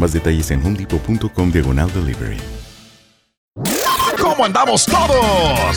Más detalles en homedepot.com diagonal delivery. ¿Cómo andamos todos?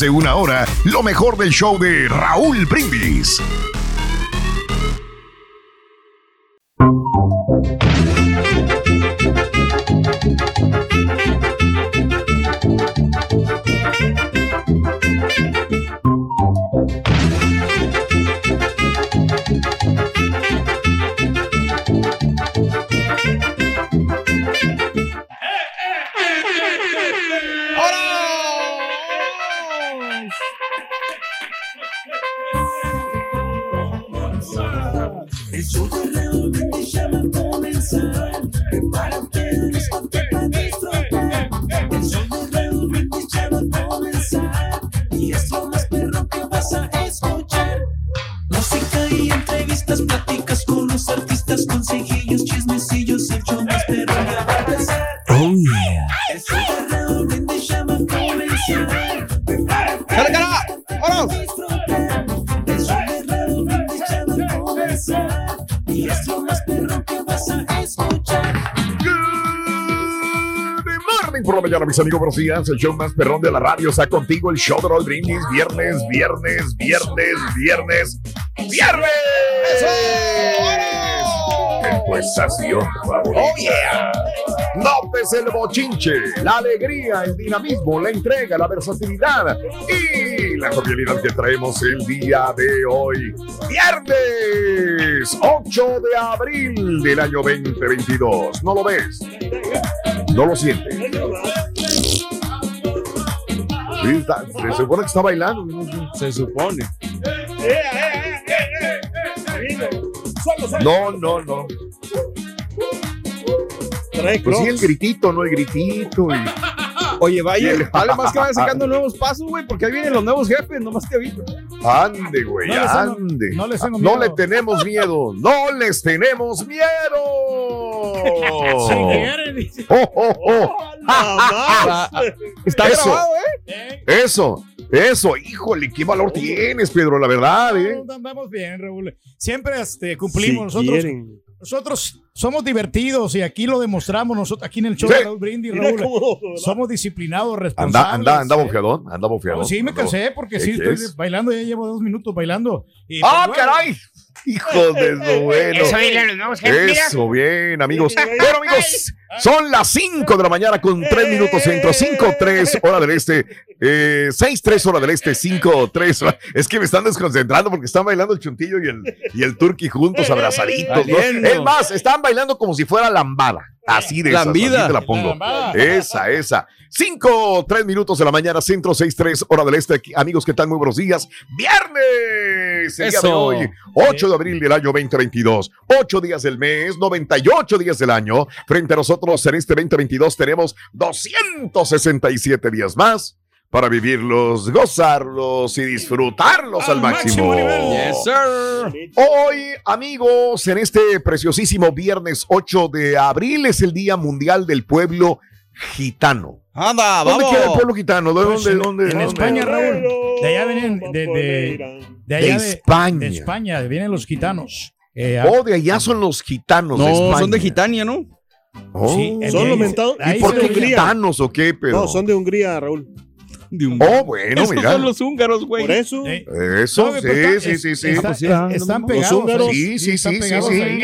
de una hora lo mejor del show de Raúl Brindis. Mis amigos. Buenos días. El show más perrón de la radio está contigo. El show de Raúl Brindis. Viernes, viernes, viernes, viernes, viernes. En tu estación favorita. Oh, yeah. Notes el bochinche, la alegría, el dinamismo, la entrega, la versatilidad y la jovialidad que traemos el día de hoy. Viernes 8 de abril del año 2022. ¿No lo ves? ¿No lo sientes? Sí, está- se supone que está bailando. Se supone. No, no, no. Pues sí, el gritito, no el gritito. y- Oye, vaya, vale más que vaya sacando nuevos pasos, güey, porque ahí vienen los nuevos jefes, nomás te aviso. Ande, güey, No les tengo- ande. no les tengo No miedo. le tenemos miedo. No les tenemos miedo. Si quieren. Oh, oh, oh. Está Eso. grabado, ¿eh? Eso, eso. Híjole, qué valor tienes, Pedro, la verdad, ¿eh? Andamos bien, Raúl. Siempre este, cumplimos nosotros. Nosotros somos divertidos y aquí lo demostramos nosotros, aquí en el show Sí. de Raúl Brindis, Raúl. cómo, somos disciplinados, responsables. Anda, anda, anda bofeadón, anda bofeadón. No, sí, me Anda cansé porque ¿Qué sí, estoy quieres? bailando, ya llevo dos minutos bailando. Y, ¡Ah, pues, bueno. caray! Hijo de lo bueno. Eso, bien, amigos. Bueno, amigos, son las 5 de la mañana con 3 minutos centro. 5, 3, hora del este. Eh, 6, 3, hora del este. 5, 3. Es que me están desconcentrando porque están bailando el chuntillo y el, y el turqui juntos, abrazaditos. ¿no? Es más, están bailando como si fuera lambada. Así de esas, Lambida. así te la pongo. Esa, esa. 5, 3 minutos de la mañana, centro 6, 3, hora del este. Amigos, ¿qué tal? Muy buenos días. Viernes, el día de Eso. hoy, 8 de abril del año 2022. 8 días del mes, 98 días del año. Frente a nosotros en este 2022 tenemos 267 días más para vivirlos, gozarlos y disfrutarlos al, máximo. Yes, sir. Hoy, amigos, en este preciosísimo viernes 8 de abril es el Día Mundial del Pueblo Gitano. Anda, ¿Dónde vamos. queda el pueblo gitano? ¿De Pues, dónde? en, dónde, en dónde? España, Raúl. De allá vienen, de, de, de allá De España. De España, vienen los gitanos. Eh, Oh, de allá son los gitanos de No, España. son de Gitania, ¿no? Oh. Sí, Son los mentados. ¿Y por qué gitanos o qué, Pedro? No, son de Hungría, Raúl. Oh, bueno, Esos mira. son los húngaros, güey. Por eso. Eh, Eso, no, sí, pero está- sí, es- sí, sí. está- sí, es- están pegados. los húngaros. Sí, sí, sí, sí, sí.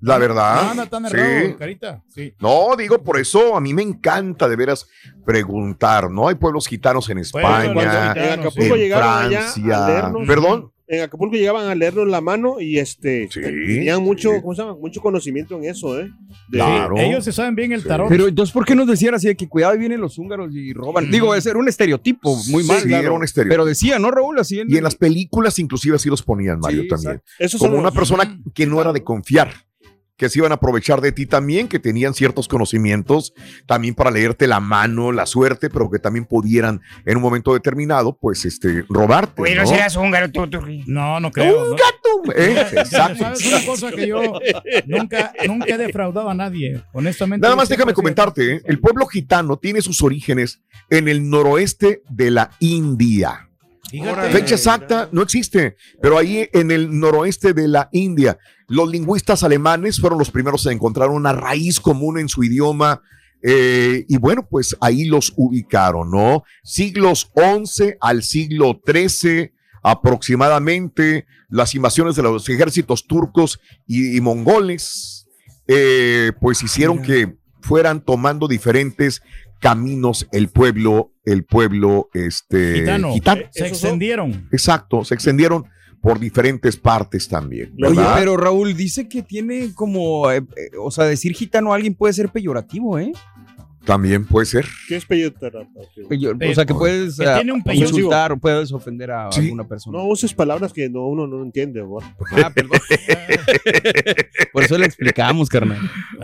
La verdad. no tan sí. errado, carita. Sí. No, digo, por eso a mí me encanta de veras preguntar, ¿no? Hay pueblos gitanos en España, En gitanos, Acapulco en llegaban allá a Francia. ¿Perdón? En Acapulco llegaban a leernos la mano y este Sí, tenían mucho, sí. ¿cómo se llama? Mucho conocimiento en eso, ¿eh? De- Claro. Ellos se saben bien el Sí. tarot. Pero entonces, ¿por qué nos decían así de que cuidado, ahí vienen los húngaros y roban? Digo, ese era un estereotipo muy mal. Sí, claro. era un estereotipo. Pero decía, ¿no, Raúl? Así en, Y en las películas inclusive así los ponían, Mario, Sí, también. Esos Como una los- persona que no era de confiar, que se iban a aprovechar de ti también, que tenían ciertos conocimientos también para leerte la mano, la suerte, pero que también pudieran en un momento determinado, pues, este, robarte, ¿no? serás húngaro tú, No, no creo. ¡Un ¿no? gato! ¿eh? Exacto. ¿Sabes una cosa que yo nunca, nunca he defraudado a nadie? Honestamente. Nada más déjame comentarte, ¿eh? el pueblo gitano tiene sus orígenes en el noroeste de la India. Fíjate. Fecha exacta no existe, pero ahí en el noroeste de la India, los lingüistas alemanes fueron los primeros a encontrar una raíz común en su idioma. eh, y bueno, pues ahí los ubicaron, ¿no? Siglos 11 al siglo 13 aproximadamente, las invasiones de los ejércitos turcos y, y mongoles, eh, pues hicieron que fueran tomando diferentes caminos el pueblo, el pueblo, este, Gitano. gitano. Se extendieron. Exacto, se extendieron por diferentes partes también. Oye, pero Raúl dice que tiene como, eh, eh, o sea, decir gitano a alguien puede ser peyorativo, ¿eh? También puede ser. ¿Qué es peyoterapia? Peyor- o sea, que puedes Que eh, tiene un insultar o puedes ofender a Sí. alguna persona. No uses palabras que no, uno no entiende, amor. Ah, perdón. Por eso le explicamos, carnal.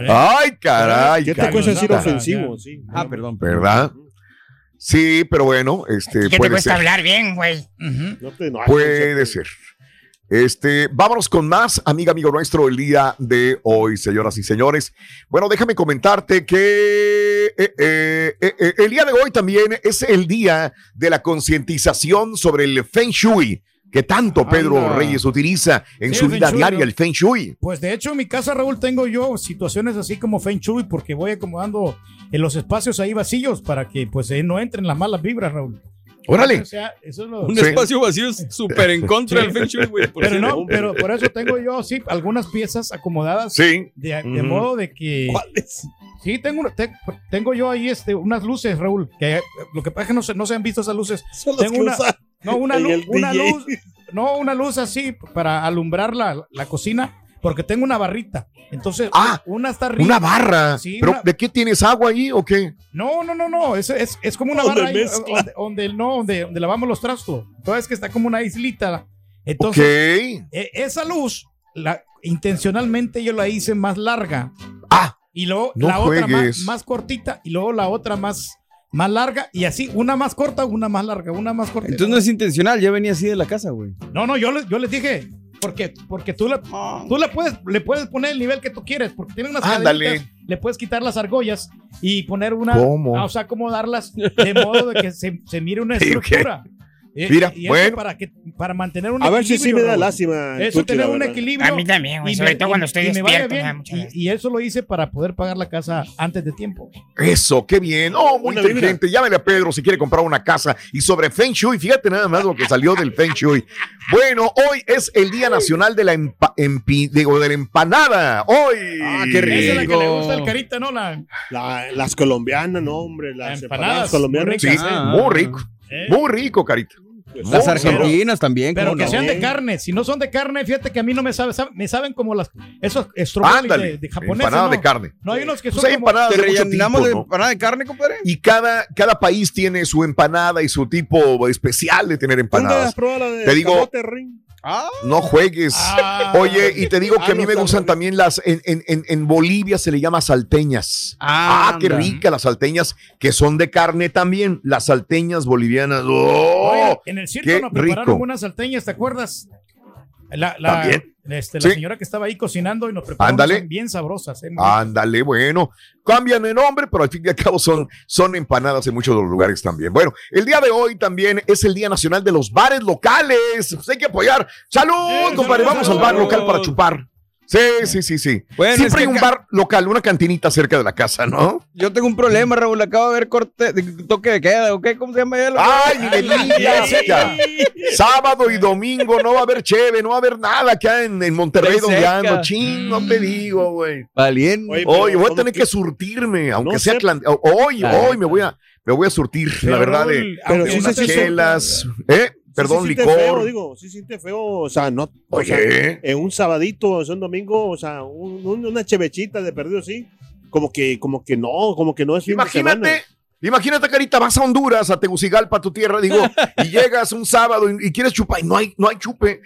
Ay, caray. ¿Qué te cuesta decir ofensivo? Sí. Ah, perdón. ¿Verdad? Sí, pero bueno, este puede ser. hablar bien, güey? No te- no, Puede ser. Este, vámonos con más, amiga, amigo nuestro, el día de hoy, señoras y señores. Bueno, déjame comentarte que eh, eh, eh, eh, el día de hoy también es el día de la concientización sobre el Feng Shui, que tanto Pedro Anda. Reyes utiliza en Sí, su vida Shui, diaria, ¿no? el Feng Shui. Pues de hecho en mi casa, Raúl, tengo yo situaciones así como Feng Shui porque voy acomodando en los espacios ahí vacíos para que pues eh, no entren las malas vibras, Raúl. Órale. O sea, eso es lo... Un Sí. espacio vacío es súper en contra del Feng Shui, güey. Pero no, pero por eso tengo yo sí algunas piezas acomodadas Sí. de, modo de que ¿Cuáles? sí tengo una- te- tengo yo ahí este unas luces, Raúl, que lo que pasa es que no se, no se han visto esas luces. Son Tengo que una, usa no una, lu- una luz, no una luz así para alumbrar la, la cocina, porque tengo una barrita. Entonces, Ah, una está arriba. Una barra. Sí, ¿Pero una- de qué tienes agua ahí o qué? No, no, no, no. Es, es, es como una barra ahí, donde, donde- no, donde, donde lavamos los trastos. Entonces que está como una islita. Entonces, e- esa luz, la, intencionalmente yo la hice más larga. Ah, Y luego no la otra más, más cortita. Y luego la otra más, más larga. Y así, una más corta, una más larga, una más corta. Entonces no es intencional, ya venía así de la casa, güey. No, no, yo les, yo les dije. Porque, porque tú, le, tú le, puedes, le puedes poner el nivel que tú quieres. Porque tiene unas Ándale. cadenitas, Le puedes quitar las argollas y poner una. ¿Cómo? ah, O sea, acomodarlas de modo de que se, se mire una estructura. Eh, Mira, y eso bueno. Para, que, para mantener un A ver si sí equilibrio, me da Raúl. lástima Eso, tener un verdad. equilibrio. A mí también, güey, y sobre me- todo cuando estoy despierto, bien. mucha Y, y eso lo hice para poder pagar la casa antes de tiempo. Eso, qué bien. Oh, muy Una inteligente. Llámale a Pedro si quiere comprar una casa. Y sobre Feng Shui, fíjate nada más lo que salió del Feng Shui. Bueno, hoy es el Día Nacional de la, empa- empi- digo, de la Empanada. Hoy. Ah, qué rico. Esa es la que le gusta al carita, ¿no? La, La- las colombianas, no, hombre. Las empanadas, empanadas colombianas. Sí, muy rico. Muy rico, Carita. Las Muy argentinas también. Pero ¿cómo que no? sean de carne. Si no son de carne, fíjate que a mí no me saben. me saben como las esos Ándale, de, de japoneses. empanada ¿no? de carne. No hay unos que Pues son hay como- empanadas ¿Te de mucho rellenamos tipo, de ¿no? empanada de carne, compadre? Y cada, cada país tiene su empanada y su tipo especial de tener ¿Nunca has empanadas. probado la de Te digo? Ah, no juegues. Ah. Oye, y te digo que Ah, a mí no me gustan también las. En, en, en, en Bolivia se le llama salteñas. Ah, qué Anda. rica las salteñas, que son de carne también. Las salteñas bolivianas. ¡Oh! Oye, en el circo qué nos prepararon rico. unas salteñas, ¿te acuerdas? La, la, También. Este, la Sí. señora que estaba ahí cocinando y nos unas bien sabrosas. ¿eh? Ándale, bueno. Cambian de nombre, pero al fin y al cabo son, son empanadas en muchos de los lugares también. Bueno, el día de hoy también es el Día Nacional de los Bares Locales. Pues hay que apoyar. ¡Salud, compadre! Vamos al bar local para chupar. Sí, sí, sí, sí. Bueno, Siempre es que hay un bar local, una cantinita cerca de la casa, ¿no? Yo tengo un problema, Raúl. Acabo de ver corte, de- toque de queda, ¿ok? ¿Cómo se llama él? Ay, digas, ya. Sábado y domingo no va a haber cheve, no va a haber nada acá en, en Monterrey donde ando. Ching, no te digo, güey. Valiente. Hoy voy a ¿cómo tener que- que surtirme, aunque No sea sé. Hoy, La hoy me voy a, me voy a surtir, Pero, la verdad, de, Pero de sí unas chelas, ¿eh? Perdón, sí, licor. Feo, digo, sí siente feo, o sea, no. o sea, Oye, en un sabadito, o sea, un domingo, o sea, un- un- una chevechita de perdido, sí. Como que, como que no, como que no es imagínate, imagínate, Carita, vas a Honduras, a Tegucigalpa, a tu tierra, digo, y llegas un sábado y, y quieres chupar y no hay, no hay chupe.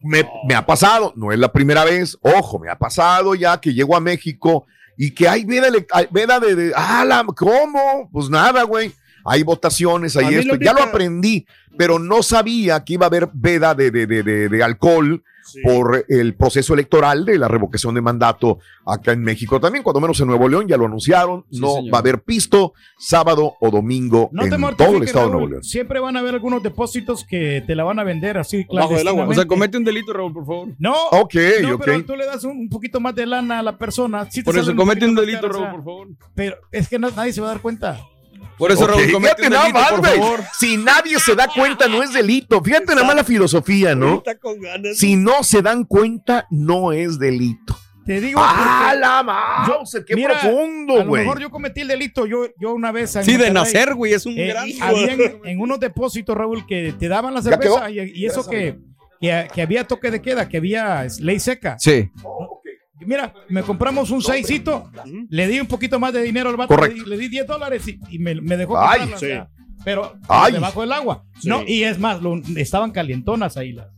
Me, me ha pasado, no es la primera vez, ojo, me ha pasado ya que llego a México y que hay veda, veda de, de, ah, la- ¿cómo? Pues nada, güey. Hay votaciones, hay esto. lo Ya lo aprendí, pero no sabía que iba a haber veda de, de, de, de- de alcohol Sí. por el proceso electoral de la revocación de mandato acá en México. También, cuando menos en Nuevo León, ya lo anunciaron. Sí, no señor. va a haber pisto sábado o domingo No en todo el estado de. Nuevo León. Siempre van a haber algunos depósitos que te la van a vender así Bajo del agua. O sea, comete un delito, Raúl, por favor. No, Ok, no, ok. pero tú le das un, poquito más de lana a la persona. sí te Por eso comete un delito, o Raúl, sea, por favor. Pero es que no- nadie se va a dar cuenta. Por eso, Raúl, comete fíjate un nada delito, más, por güey. favor. Si nadie se da cuenta, no es delito. Fíjate nada más la filosofía, ¿no? Está con ganas. Si no se dan cuenta, no es delito. Te digo. ¡Ah, la mouse! ¡Qué Mira, a profundo, lo güey! mejor yo cometí el delito. Yo, yo una vez. Sí, de nacer, güey, es un eh, gran... habían en unos depósitos, Raúl, que te daban la ¿Ya cerveza y, y eso que, que, que había toque de queda, que había ley seca. Sí. Mira, me compramos un seisito, le di un poquito más de dinero al vato, le Correcto. di, le di 10 dólares y, y me, me dejó Ay, sí. pero Ay. debajo del agua. Sí. No, y es más, lo- estaban calientonas ahí las.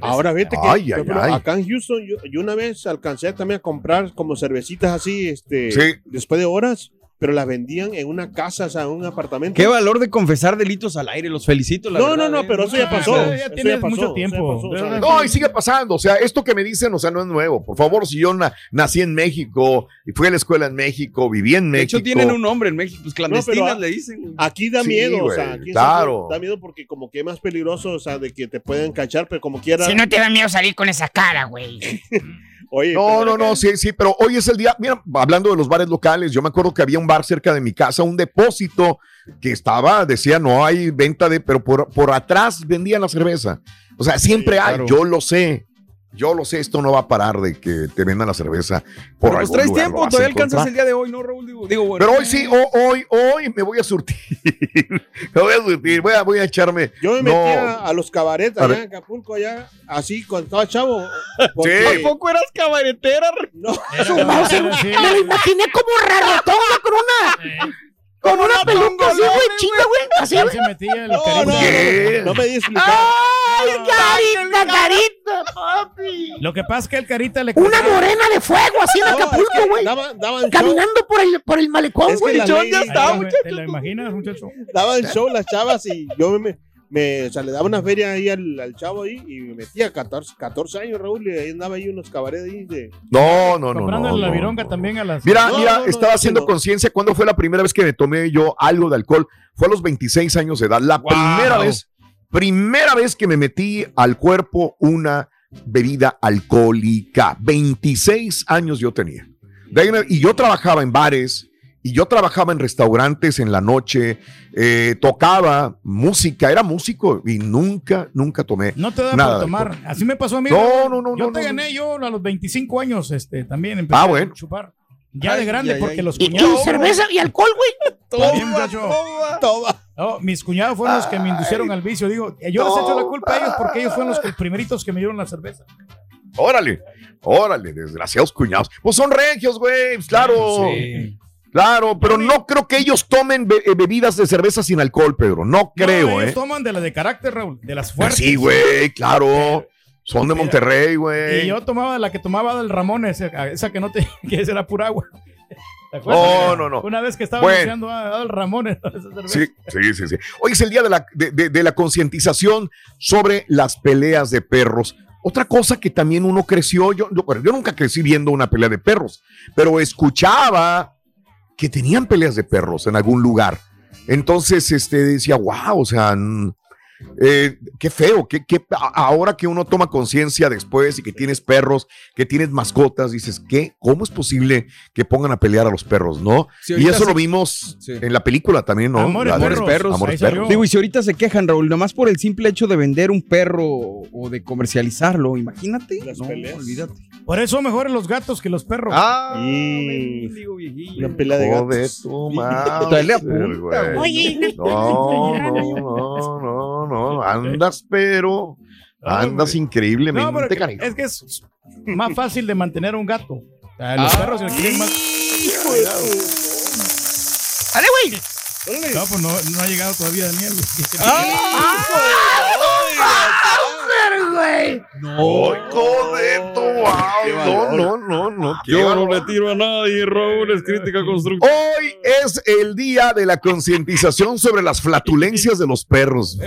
Ahora vete que Ay, ay, ay. acá en Houston yo, yo una vez alcancé también a comprar como cervecitas así, este, Sí. después de horas, pero las vendían en una casa, o sea, en un apartamento. Qué valor de confesar delitos al aire, los felicito. La No, verdad, no, no, ¿eh? pero eso ya Ah, pasó. ya eso tienes pasó, mucho eso ya tiempo. pasó, o sea, Pero- No, y sigue pasando. O sea, esto que me dicen, o sea, no es nuevo. Por favor, si yo na- nací en México y fui a la escuela en México, viví en De México. hecho, tienen un nombre en México, pues clandestinas No, le dicen. Aquí da Sí, miedo, o sea, aquí claro. Da miedo porque como que es más peligroso, o sea, de que te pueden cachar, pero como quiera. Si no te da miedo salir con esa cara, güey. Oye, No, no, no, sí, sí, pero hoy es el día, mira, hablando de los bares locales, yo me acuerdo que había un bar cerca de mi casa, un depósito que estaba, decía, no hay venta de, pero por, por atrás vendían la cerveza. O sea, siempre hay, claro. yo lo sé, yo lo sé, esto no va a parar de que te vendan la cerveza por Pero pues algún traes lugar, tiempo, todavía alcanzas encontrar. el día de hoy, ¿no, Raúl? Digo, digo, bueno. Pero hoy sí, ho- hoy, hoy me voy a surtir. me voy a surtir, voy a, voy a echarme. Yo me no, metía a los cabarets allá en Acapulco, allá, así cuando estaba chavo. ¿A porque- poco eras cabaretera? No, Era- era- sí. Me lo imaginé como rarotona con una. Con una peluca así, güey, chinga, güey. Así, güey. se metía el no, carita. no, ¿Qué? no, no me di explicar. ¡Ay, carita, carita, papi! Lo que pasa es que el carita le Una morena de fuego así en Acapulco, güey. daban, daban show, Caminando por el, por el malecón, Es que güey. la ley- ya está, Ahí, muchacho. ¿Te lo imaginas, muchacho? daban show las chavas y yo me, me o sea, le daba una feria ahí al, al chavo ahí y me metía 14, 14 años, Raúl, y ahí andaba ahí unos cabarets ahí de... No, no, no. Comprando no, la vironga no. también a las. Mira, No, mira, no, no, estaba no, haciendo no. conciencia. ¿Cuándo fue la primera vez que me tomé yo algo de alcohol? Fue a los 26 años de edad. La Wow. primera vez, primera vez que me metí al cuerpo una bebida alcohólica. 26 años yo tenía. De ahí me- y yo trabajaba en bares, y yo trabajaba en restaurantes en la noche, eh, tocaba música, era músico y nunca, nunca tomé No te da nada para de tomar. Así me pasó a mí. No, no, no, Yo no, te no, gané yo a los 25 años este, también. Empecé Ah, a bueno. chupar. Ya Ay, de grande, ay, porque ay. los ¿Y- y cuñados. cerveza y alcohol, güey? Muchacho. No, mis cuñados fueron los que me inducieron al vicio. Digo, yo les echo la culpa a ellos porque ellos fueron los que- primeritos que me dieron la cerveza. Órale, órale, desgraciados cuñados. Pues son regios, güey, pues claro. Claro, pero no creo que ellos tomen be- eh, bebidas de cerveza sin alcohol, Pedro. No creo, No, ellos ¿eh? toman de las de carácter, Raúl, de las fuertes. Sí, güey, claro. Son de Monterrey, güey. Y yo tomaba la que tomaba del Ramón, esa, esa que no te, que esa era pura agua. ¿Te No, no, no. Una vez que estaba Bueno. a Adal Ramón. esa cerveza. Sí, sí, sí, sí. Hoy es el día de la, de, de- de la concientización sobre las peleas de perros. Otra cosa que también uno creció, yo, yo, yo nunca crecí viendo una pelea de perros, pero escuchaba que tenían peleas de perros en algún lugar. Entonces, este, decía, wow, o sea, eh, qué feo, qué, ahora que uno toma conciencia después y que tienes perros, que tienes mascotas, dices, ¿qué? ¿Cómo es posible que pongan a pelear a los perros, no? Y eso se- lo vimos en la película también, ¿no? Amores La de- perros. Amores perros. Digo, y si ahorita se quejan, Raúl, nomás por el simple hecho de vender un perro o de comercializarlo, imagínate. no, olvídate. Por eso mejores los gatos que los perros. Ah, Una pelea de gatos. tu madre. Oye, no, no, no. Andas, pero. Andas increíblemente, No, pero canijo. es que es más fácil de mantener un gato. Sea, los perros se quieren más. Dale, güey. No, pues no, no ha llegado todavía Daniel. güey! No, hijo de tu No, no, no, no. Yo no le tiro a nadie, Raúl, es crítica constructiva. Hoy es el día de la concientización sobre las flatulencias de los perros.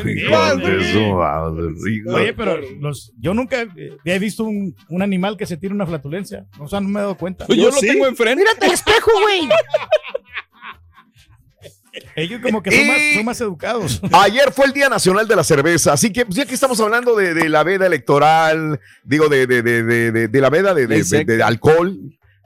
Hijo. Oye, pero los, yo nunca he visto un, un animal que se tire una flatulencia. O sea, no me he dado cuenta. Yo, lo tengo enfrente. Mírate al espejo, güey. Ellos como que son, Y- más, son más educados. Ayer fue el Día Nacional de la Cerveza, así que ya que estamos hablando de, de la veda electoral, digo, de, de, de, de, de- de la veda de, de- Ley de- seca. de alcohol,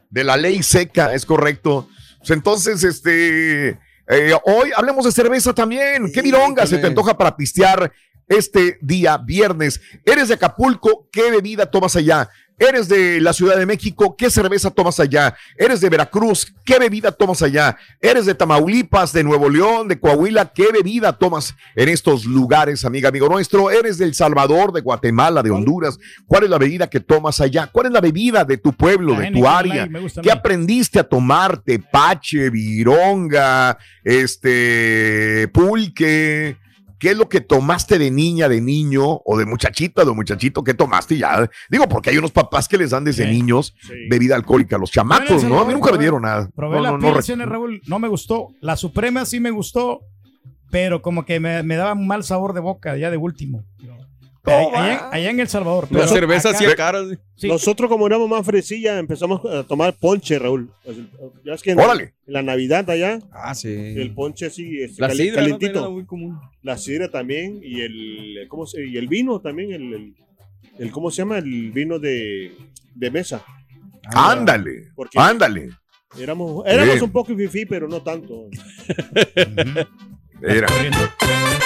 de la ley seca, es correcto. Pues entonces, este, eh, hoy hablemos de cerveza también. ¿Qué vironga se te antoja para pistear este día viernes? ¿Eres de Acapulco? ¿Qué bebida tomas allá? ¿Eres de la Ciudad de México? ¿Qué cerveza tomas allá? ¿Eres de Veracruz? ¿Qué bebida tomas allá? ¿Eres de Tamaulipas, de Nuevo León, de Coahuila? ¿Qué bebida tomas en estos lugares, amiga, amigo nuestro? ¿Eres de El Salvador, de Guatemala, de Honduras? ¿Cuál es la bebida que tomas allá? ¿Cuál es la bebida de tu pueblo, de tu área? ¿Qué aprendiste a tomar? Tepache, vironga, este, pulque. ¿Qué es lo que tomaste de niña, de niño o de muchachita, de muchachito? ¿Qué tomaste ya? Digo, porque hay unos papás que les dan desde niños bebida alcohólica los chamacos, ¿no? A mí nunca me dieron nada. Probé No, la no, no, Pilsen, Raúl, no me gustó. La Suprema sí me gustó, pero como que me, me daba un mal sabor de boca ya de último. Allá, en El Salvador. La cerveza acá- hacía caras. Sí. Nosotros, como éramos más fresilla, empezamos a tomar ponche, Raúl. Pues, Ya es que en, Órale. en la Navidad allá, Ah, sí. el ponche sí es La cali- sidra ¿no? calentito. También era muy común. La sidra también y el, ¿cómo se, y el vino también, el, el, el- ¿cómo se llama? El vino de, de mesa. Ándale, Porque ándale. Éramos, éramos Bien. un poco fifí, pero no tanto. Mira.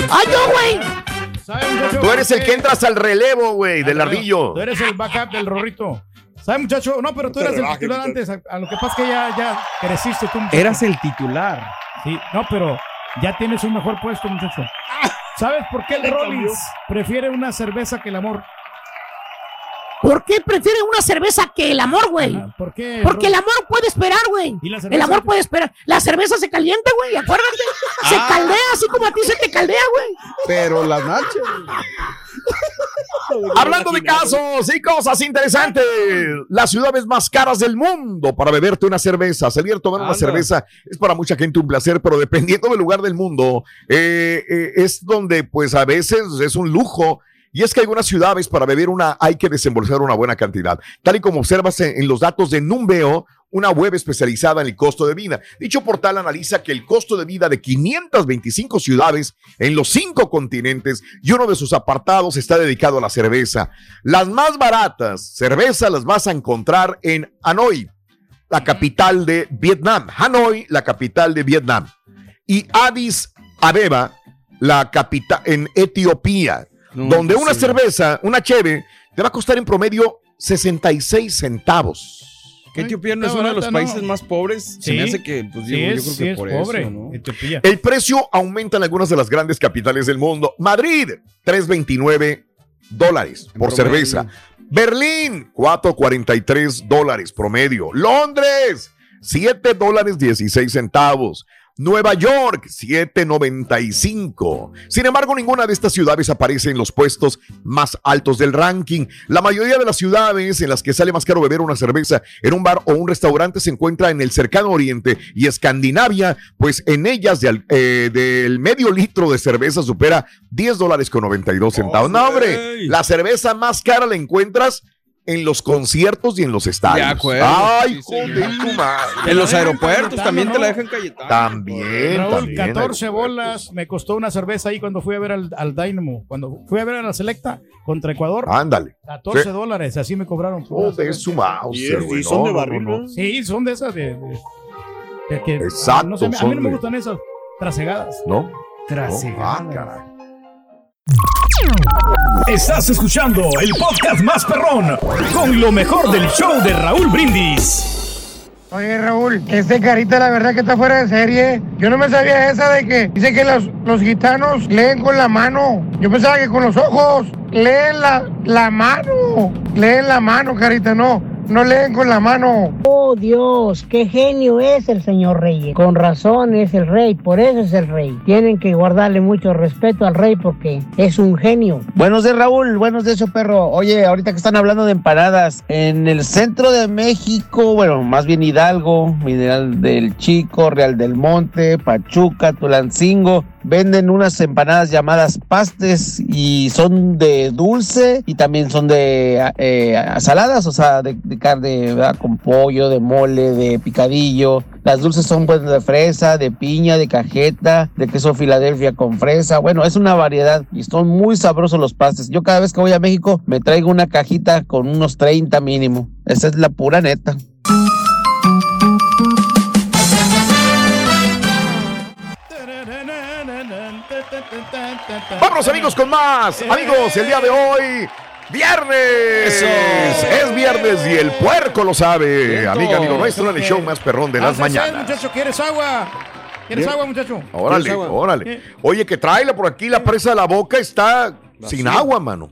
¡Ay, yo, güey! Tú eres el que entras al relevo, güey, del ardillo. Tú eres el backup del rorrito. ¿Sabes, muchacho? No, pero tú eras el titular antes. A, lo que pasa es que ya, ya creciste tú. muchacho. Eras el titular. Sí, no, pero ya tienes un mejor puesto, muchacho. ¿Sabes por qué el. Rollins prefiere una cerveza que el amor? ¿Por qué prefiere una cerveza que el amor, güey? ¿Por qué? Porque el amor puede esperar, güey. ¿Y la El amor puede esperar. La cerveza se calienta, güey, acuérdate. Se Ah. caldea así como a ti se te caldea, güey. Pero las nachas. Hablando de casos y cosas interesantes, las ciudades más caras del mundo para beberte una cerveza. Salir a tomar una cerveza es para mucha gente un placer, pero dependiendo del lugar del mundo, eh, eh, es donde pues a veces es un lujo. Y es que algunas ciudades para beber una hay que desembolsar una buena cantidad. Tal y como observas en, en los datos de Numbeo, una web especializada en el costo de vida. Dicho portal analiza que el costo de vida de 525 ciudades en los cinco continentes y uno de sus apartados está dedicado a la cerveza. Las más baratas cervezas las vas a encontrar en Hanoi, la capital de Vietnam. Hanoi, la capital de Vietnam. Y Addis Abeba, la capital en Etiopía, donde una sí. cerveza, una cheve, te va a costar en promedio 66 centavos. Que Etiopía no es uno de los países más pobres. Se me hace que, pues digo, yo creo que por eso, ¿no? Etiopía. El precio aumenta en algunas de las grandes capitales del mundo. Madrid, 3.29 dólares por promedio. cerveza. Berlín, 4.43 dólares promedio. Londres, 7 dólares 16 centavos. Nueva York, 7.95. Sin embargo, ninguna de estas ciudades aparece en los puestos más altos del ranking. La mayoría de las ciudades en las que sale más caro beber una cerveza en un bar o un restaurante se encuentra en el cercano oriente y Escandinavia, pues en ellas de eh, del medio litro de cerveza supera 10 dólares con 92 centavos. No, hombre, la cerveza más cara la encuentras en los conciertos y en los estadios. De acuerdo. Ay, Sí, de tu madre. En los aeropuertos también te la dejan Cayetano. También, Raúl, también. 14 bolas me costó una cerveza ahí cuando fui a ver al, al Dynamo. Cuando fui a ver a la Selecta contra Ecuador. Ándale. 14 Sí. dólares, así me cobraron. por Oh, de su Mauser, güey. No, no, no, no. Sí, son de esas de. de- de que- Exacto, no sé, a mí son no me de- gustan esas trasegadas. ¿No? Trasegadas. Ah, caray. Estás escuchando el podcast más perrón con lo mejor del show de Raúl Brindis. Oye, Raúl, este carita la verdad que está fuera de serie. Yo no me sabía esa de que dice que los, los gitanos leen con la mano. Yo pensaba que con los ojos leen la, la mano. Leen la mano, carita, no. No leen con la mano. Oh Dios, qué genio es el señor Reyes. Con razón es el rey, por eso es el rey. Tienen que guardarle mucho respeto al rey porque es un genio. Buenos días, Raúl. Buenos días, su perro. Oye, ahorita que están hablando de empanadas, en el centro de México, bueno, más bien Hidalgo, Mineral del Chico, Real del Monte, Pachuca, Tulancingo, venden unas empanadas llamadas pastes y son de dulce y también son de eh, saladas, o sea, de, carne con pollo, de mole, de picadillo. Las dulces son pues de fresa, de piña, de cajeta, de queso Filadelfia con fresa. Bueno, es una variedad y son muy sabrosos los pastes. Yo cada vez que voy a México me traigo una cajita con unos 30 mínimo. Esa es la pura neta. Vámonos amigos con más. Amigos, el día de hoy, viernes. Es viernes y el puerco lo sabe. Cierto. Amiga, amigo nuestro, en el show más perrón de las sed, mañanas. muchacho, ¿quieres agua? ¿Quieres agua, muchacho? Órale, órale. Eh, Oye, que tráela por aquí, la presa de la boca está sin agua, mano.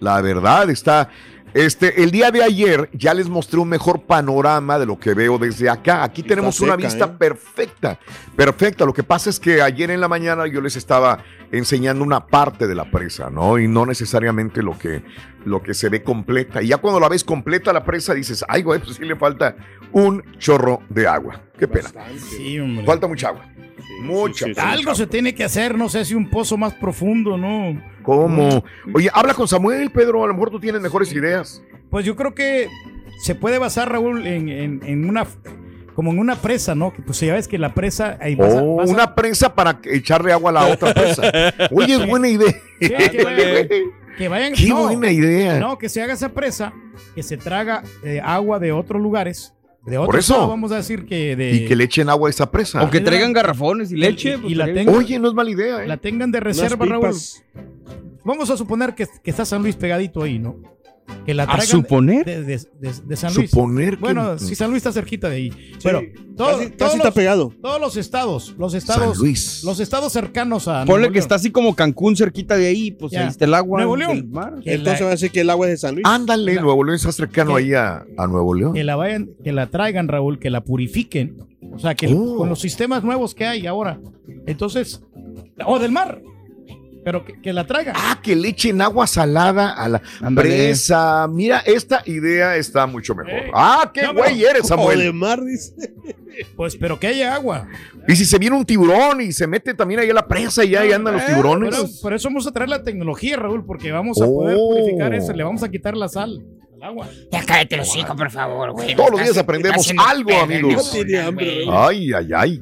La verdad está. Este, el día de ayer ya les mostré un mejor panorama de lo que veo desde acá. Aquí tenemos una vista ¿eh? perfecta, perfecta. Lo que pasa es que ayer en la mañana yo les estaba enseñando una parte de la presa, ¿no? Y no necesariamente lo que, lo que se ve completa. Y ya cuando la ves completa la presa dices, ay, güey, pues sí le falta un chorro de agua. Qué pena. Sí, hombre. Falta mucha agua. mucha. Algo se tiene que hacer, no sé si un pozo más profundo, ¿no? ¿Cómo? Oye, habla con Samuel, Pedro. A lo mejor tú tienes mejores ideas. Pues yo creo que se puede basar, Raúl, en, en- en una como en una presa, ¿no? Que pues ya ves que la presa ahí vas a- Oh, a- una prensa para echarle agua a la otra presa. Oye, es buena idea. Sí, que vayan, que vayan- Qué no, buena idea. No, que se haga esa presa, que se traga eh, agua de otros lugares, de Por otros eso. vamos a decir que de Y que le echen agua a esa presa. O que traigan garrafones y leche. y, y la pues, tengan, Oye, no es mala idea. ¿eh? la tengan de reserva, Raúl. Vamos a suponer que, que está San Luis pegadito ahí, ¿no? Que la ¿A traigan suponer? De, de- de- de San Luis. Suponer que- Bueno, si San Luis está cerquita de ahí. Pero todo- casi- todos casi está los- pegado. Todos los estados, los estados, Luis. los estados cercanos a Ponle Nuevo que León. está así como Cancún cerquita de ahí, pues Ya. ahí está el agua Nuevo del León. mar. Que Entonces la- va a decir que el agua es de San Luis. Ándale, Nuevo León está cercano ahí a, a Nuevo León. que la vayan, que la traigan, Raúl, que la purifiquen. O sea, que el- Oh. con los sistemas nuevos que hay ahora. Entonces, o del mar. Pero que, que la traigan. Ah, que le echen agua salada a la presa. Mira, esta idea está mucho mejor. Ah, qué No, pero- güey eres, O de Samuel. mar, dice. Pues, pero que haya agua. Y si se viene un tiburón y se mete también ahí a la presa y ahí andan los tiburones. Pero por eso vamos a traer la tecnología, Raúl, porque vamos a poder Oh. purificar eso. Le vamos a quitar la sal. Ya cállate los hijos, por favor, güey. Todos los días aprendemos algo, amigos. Ay, ay, ay.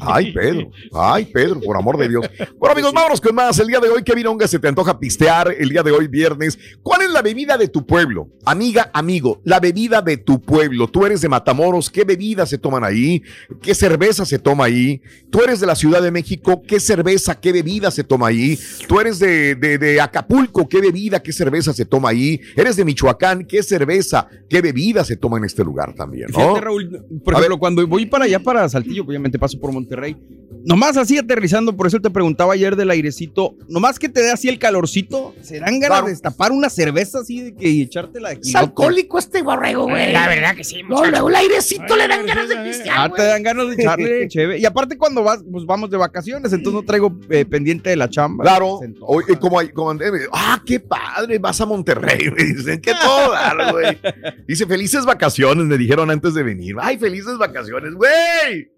Ay, Pedro. Ay, Pedro, por amor de Dios. Bueno, amigos, vámonos con más. El día de hoy, ¿qué vironga se te antoja pistear? El día de hoy, viernes. ¿Cuál es la bebida de tu pueblo? Amiga, amigo, la bebida de tu pueblo. Tú eres de Matamoros, ¿qué bebidas se toman ahí? ¿Qué cerveza se toma ahí? Tú eres de la Ciudad de México, ¿qué cerveza, qué bebida se toma ahí? Tú eres de, de- de Acapulco, ¿qué bebida, qué cerveza se toma ahí? Eres de Michoacán, ¿qué cerveza, qué bebida se toma en este lugar también? ¿no? Fíjate, Raúl, por A ejemplo, cuando voy para allá, para Saltillo, obviamente paso por Monterrey, nomás así aterrizando, por eso te preguntaba ayer del airecito, nomás que te dé así el calorcito, ¿se dan ganas de destapar una cerveza así de que y echártela de Es alcohólico este borrego, güey. La verdad que sí, muchacho. No, luego el airecito le dan ganas de pistear, Ah, güey. te dan ganas de echarle chévere. Y aparte cuando vas, pues vamos de vacaciones, entonces no traigo eh, pendiente de la chamba. Claro, Oye, como, como andé, ah, qué padre, vas a Monterrey, me dicen que todo güey. Dice, felices vacaciones, me dijeron antes de venir. Ay, felices vacaciones, güey.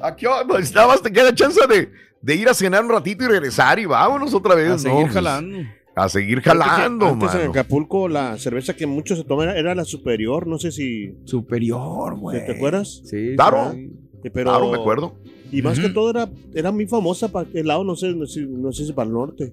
Aquí pues, estabas, te queda chance de, de ir a cenar un ratito y regresar y vámonos otra vez, A ¿no? seguir Pues, jalando. A seguir jalando, Antes en mano. Acapulco la cerveza que muchos se toman era la superior, no sé si... Superior, güey. ¿Te acuerdas? Sí. Claro. Sí, pero... Claro, me acuerdo. Y más que todo era, era muy famosa para aquel lado, no sé, no sé, no sé si para el norte.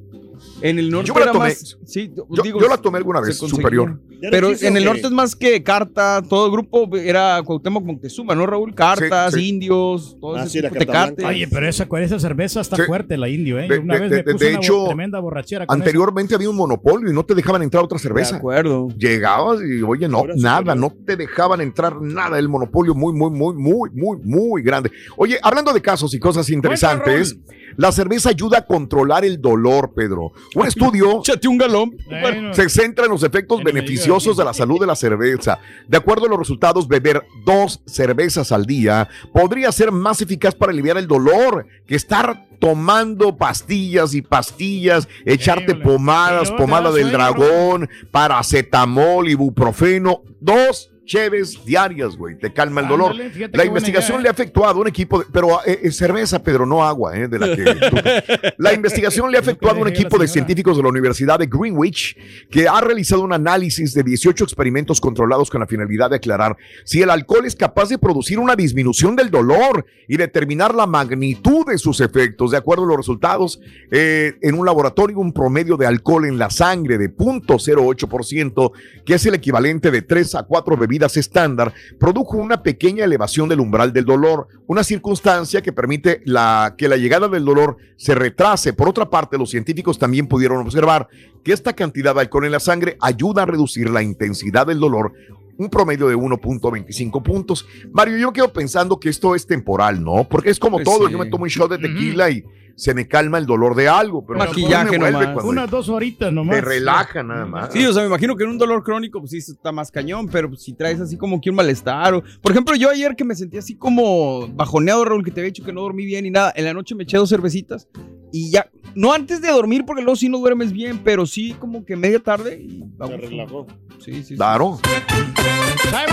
En el norte Yo la tomé. más. Sí, Yo- digo, yo la tomé alguna vez, superior. Pero en el ¿o norte es más que carta, todo el grupo era Cuauhtémoc Moctezuma, ¿no, Raúl? Cartas, Sí, sí. indios, todo Ah, ese tipo de carta tecates. Oye, pero esa, esa cerveza está Sí. fuerte, la indio, ¿eh? De- Una de- vez de- me de- puse de una hecho, tremenda borrachera Anteriormente había un monopolio y no te dejaban entrar otra cerveza. De acuerdo. Llegabas y, oye, no, nada, no te dejaban entrar nada. El monopolio muy, muy, muy, muy, muy, muy grande. Oye, hablando de casos y cosas interesantes, la cerveza ayuda a controlar el dolor, Pedro. Un estudio un galón. Bueno. se centra en los efectos beneficiosos de la salud de la cerveza. De acuerdo a los resultados, beber dos cervezas al día podría ser más eficaz para aliviar el dolor que estar tomando pastillas y pastillas, echarte Híjole. pomadas, pomada da del dragón, paracetamol, ibuprofeno, dos cheves diarias, güey, te calma el dolor. Ándale, La investigación le ha efectuado un equipo, de- pero eh, eh, cerveza, Pedro, no agua, eh, de la que La investigación le ha efectuado un equipo de científicos de la Universidad de Greenwich que ha realizado un análisis de 18 experimentos controlados con la finalidad de aclarar si el alcohol es capaz de producir una disminución del dolor y determinar la magnitud de sus efectos. De acuerdo a los resultados, eh, en un laboratorio un promedio de alcohol en la sangre de 0.08%, que es el equivalente de 3 a 4 bebidas estándar, produjo una pequeña elevación del umbral del dolor, una circunstancia que permite la, que la llegada del dolor se retrase. Por otra parte, los científicos también pudieron observar que esta cantidad de alcohol en la sangre ayuda a reducir la intensidad del dolor un promedio de 1.25 puntos. Mario, yo quedo pensando que esto es temporal, ¿no? Porque es como Pues todo, sí. yo me tomo un shot de tequila y se me calma el dolor de algo, pero Maquillaje me nomás. Unas dos horitas nomás. te relaja nada más. Sí, o sea, me imagino que en un dolor crónico, pues sí está más cañón, pero pues, si traes así como que un malestar. O... Por ejemplo, yo ayer que me sentí así como bajoneado, Raúl, que te había dicho que no dormí bien y nada, en la noche me eché dos cervecitas y ya, no antes de dormir, porque luego sí no duermes bien, pero sí como que media tarde y. Se relajó. Sí, sí. sí. Claro.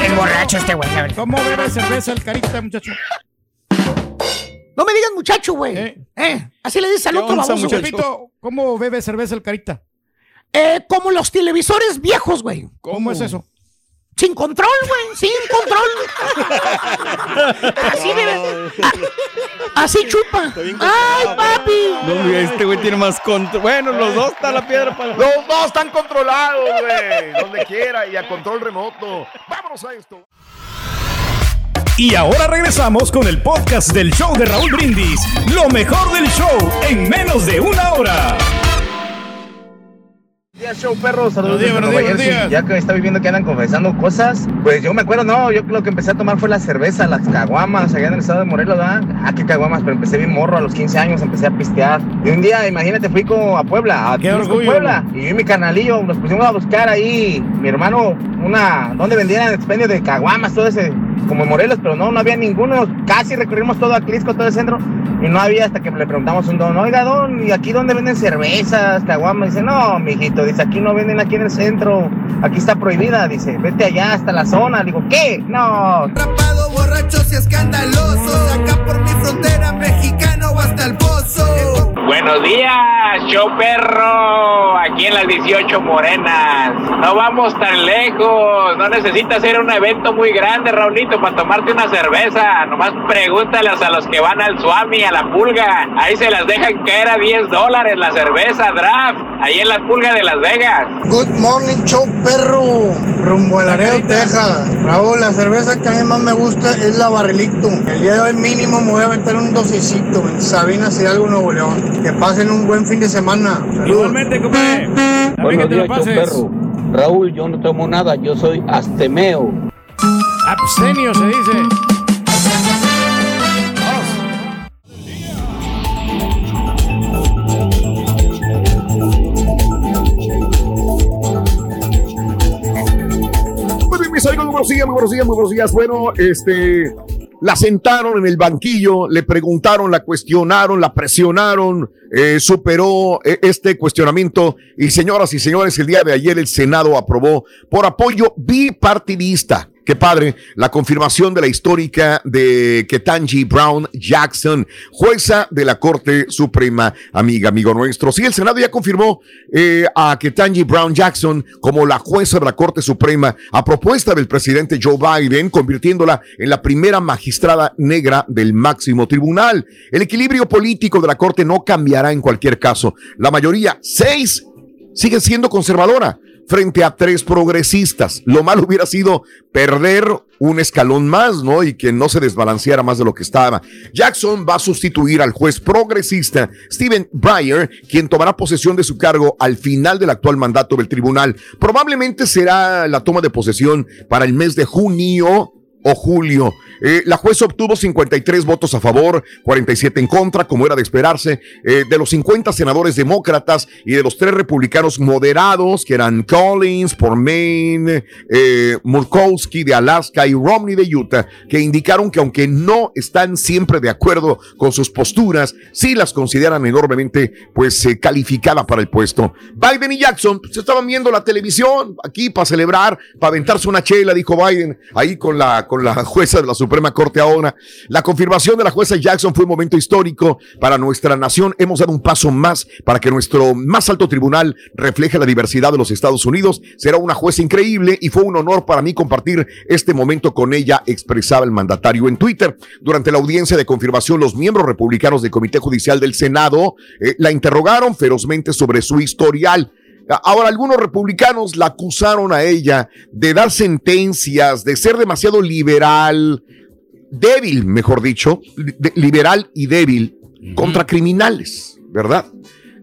Es borracho este güey. ¿Cómo bebe cerveza el carita, muchacho? No me digas muchacho, güey. Eh. Eh. Así le dices al ¿Qué otro onza, baboso, ¿cómo bebe cerveza el carita? Eh, como los televisores viejos, güey. ¿Cómo, es eso? Sin control, güey. Sin control. Así bebe. Así chupa. ¡Ay, papi! No, este güey tiene más control. Bueno, los dos está la piedra para. Los dos están controlados, güey. Donde quiera y a control remoto. Vámonos a esto. Y ahora regresamos con el podcast del show de Raúl Brindis. Lo mejor del show en menos de una hora. días, show perro. Saludos Buenos días, desde buenos Nueva días, buenos Jersey. Ya que está viviendo que andan confesando cosas, pues yo me acuerdo, no, yo lo que empecé a tomar fue la cerveza, las caguamas allá en el estado de Morelos, ¿verdad? Ah, qué caguamas, pero empecé bien morro a los 15 años, empecé a pistear. Y un día, imagínate, fui como a Puebla, a Qué orgullo, Puebla. Y yo y mi canalillo nos pusimos a buscar ahí, mi hermano, una, donde vendían expendio de caguamas, todo ese, como en Morelos, pero no, no había ninguno. Casi recorrimos todo Aclisco, todo el centro, y no había hasta que le preguntamos a un don, oiga, don, ¿y aquí dónde venden cervezas, caguamas? Dice, no, mijito, dice, aquí no venden aquí en el centro, aquí está prohibida, dice, vete allá hasta la zona. Digo, ¿qué? No. Rapado, borrachos y escandalosos. Acá por mi frontera, mexicano hasta el pozo. Buenos días, show perro, aquí en las 18 morenas. No vamos tan lejos, no necesitas hacer un evento muy grande, Raulito, para tomarte una cerveza. Nomás pregúntales a los que van al Suami, a la pulga. Ahí se las dejan caer a 10 dólares la cerveza draft, ahí en la pulga de Las Vegas. Good morning, show perro. Rumbo al Laredo, Texas. Raúl, la cerveza que a mí más me gusta es la Barrilito. El día de hoy mínimo me voy a aventar un docecito en Sabinas Hidalgo, Nuevo León. Que pasen un buen fin de semana. Saludos. Igualmente, compadre. También que Buenos te lo días, pases. perro. Raúl, yo no tomo nada, yo soy astemeo. Abstenio se dice. Muy bien, mis amigos, muy buenos días, muy buenos días, muy buenos días. Bueno, este, la sentaron en el banquillo, le preguntaron, la cuestionaron, la presionaron, eh, superó eh, este cuestionamiento y señoras y señores, el día de ayer el Senado aprobó por apoyo bipartidista. Qué padre, la confirmación de la histórica de Ketanji Brown Jackson, jueza de la Corte Suprema, amiga, amigo nuestro. Sí, el Senado ya confirmó eh, a Ketanji Brown Jackson como la jueza de la Corte Suprema a propuesta del presidente Joe Biden, convirtiéndola en la primera magistrada negra del máximo tribunal. El equilibrio político de la Corte no cambiará en cualquier caso. La mayoría, seis, sigue siendo conservadora frente a tres progresistas. Lo malo hubiera sido perder un escalón más, ¿no? Y que no se desbalanceara más de lo que estaba. Jackson va a sustituir al juez progresista Stephen Breyer, quien tomará posesión de su cargo al final del actual mandato del tribunal. Probablemente será la toma de posesión para el mes de junio o julio. Eh, la jueza obtuvo 53 votos a favor, 47 en contra, como era de esperarse, eh, de los 50 senadores demócratas y de los tres republicanos moderados, que eran Collins por Maine, eh, Murkowski de Alaska y Romney de Utah, que indicaron que aunque no están siempre de acuerdo con sus posturas, sí las consideran enormemente pues para el puesto. Biden y Jackson pues, estaban viendo la televisión aquí para celebrar, para aventarse una chela, dijo Biden, ahí con la, con la jueza de la Suprema Corte ahora. La confirmación de la jueza Jackson fue un momento histórico para nuestra nación. Hemos dado un paso más para que nuestro más alto tribunal refleje la diversidad de los Estados Unidos. Será una jueza increíble y fue un honor para mí compartir este momento con ella, expresaba el mandatario en Twitter. Durante la audiencia de confirmación, los miembros republicanos del Comité Judicial del Senado eh, la interrogaron ferozmente sobre su historial. Ahora, algunos republicanos la acusaron a ella de dar sentencias, de ser demasiado liberal, débil, mejor dicho, de- liberal y débil contra criminales, ¿verdad?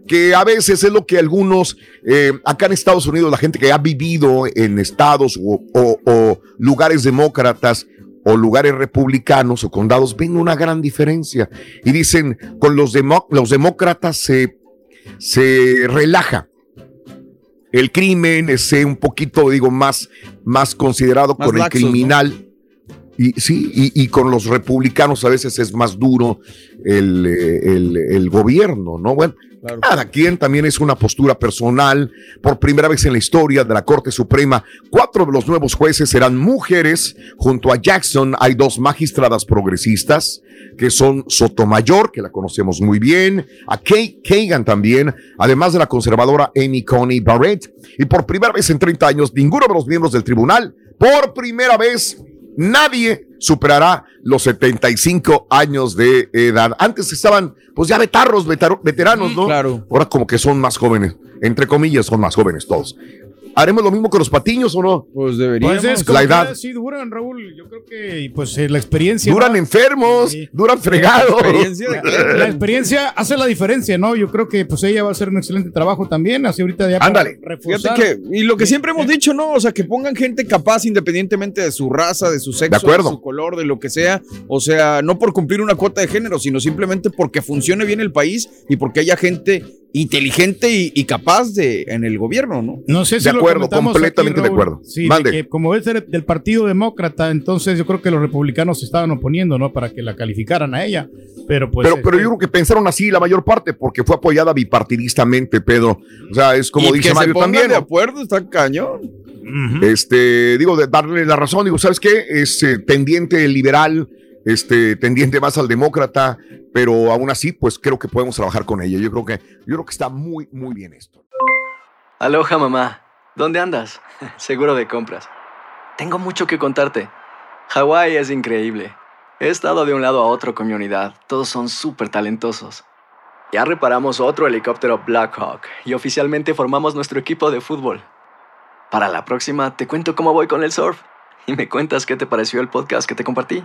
Que a veces es lo que algunos, eh, acá en Estados Unidos, la gente que ha vivido en estados o, o- o lugares demócratas o lugares republicanos o condados, ven una gran diferencia. Y dicen, con los, demo- los demócratas se, se relaja el crimen es eh, un poquito, digo, más, más considerado Más con el ¿no? Y sí, y, y con los republicanos a veces es más duro el, el- el gobierno, ¿no? Bueno, cada quien también es una postura personal. Por primera vez en la historia de la Corte Suprema, cuatro de los nuevos jueces serán mujeres. Junto a Jackson hay dos magistradas progresistas, que son Sotomayor, que la conocemos muy bien, a Kay Kagan también, además de la conservadora Amy Coney Barrett. Y por primera vez en 30 años, ninguno de los miembros del tribunal, por primera vez, nadie superará los 75 años de edad. Antes estaban, pues ya vetarros, vetar- veteranos, ¿no? Claro. Ahora como que son más jóvenes. Entre comillas, son más jóvenes todos. ¿Haremos lo mismo con los patiños o no? Pues Pues es como la edad. Sí, duran, Raúl. Yo creo que pues eh, la experiencia. Duran ¿no? enfermos, duran fregados. La experiencia hace la diferencia, ¿no? Yo creo que pues ella va a hacer un excelente trabajo también. Así ahorita ya. Ándale. que, y lo que siempre hemos dicho, ¿no? O sea, que pongan gente capaz independientemente de su raza, de su sexo, De acuerdo. su color, de lo que sea. O sea, no por cumplir una cuota de género, sino simplemente porque funcione bien el país y porque haya gente inteligente y, y capaz de en el gobierno, ¿no? No sé si De acuerdo, completamente de acuerdo. Sí, de Mande. que como es del Partido Demócrata, entonces yo creo que los republicanos se estaban oponiendo, ¿no? Para que la calificaran a ella. Pero pues. pero, pero yo creo que pensaron así la mayor parte, porque fue apoyada bipartidistamente, Pedro. O sea, es como Y dice que Mario se también. de acuerdo, está cañón. Este, digo, de darle la razón, digo, ¿sabes qué? Es eh, tendiente liberal este, tendiente más al demócrata, pero aún así, pues creo que podemos trabajar con ella. Yo creo que, yo creo que está muy, muy bien esto. Aloha mamá, ¿dónde andas? Seguro de compras. Tengo mucho que contarte. Hawái es increíble. He estado de un lado a otro con mi unidad. Todos son súper talentosos. Ya reparamos otro helicóptero Blackhawk y oficialmente formamos nuestro equipo de fútbol. Para la próxima te cuento cómo voy con el surf y me cuentas qué te pareció el podcast que te compartí,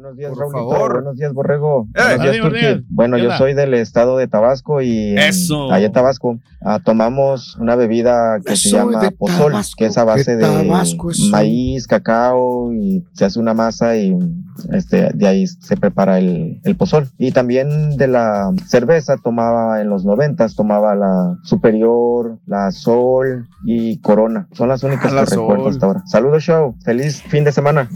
Buenos días, Por Raulito. favor. Buenos días, Borrego. Eh, Buenos días, Turki. Bueno, ¿Qué yo soy del estado de Tabasco y en- Eso. allá en Tabasco ah, tomamos una bebida que se Soy llama pozol, Tabasco, que es a base de Tabasco, eso. maíz, cacao y se hace una masa y este, de ahí se prepara el, el pozol. Y también de la cerveza tomaba en los noventas, tomaba la Superior, la Sol y Corona. Son las únicas Ah, la que recuerdo hasta ahora. Saludos, show. Feliz fin de semana.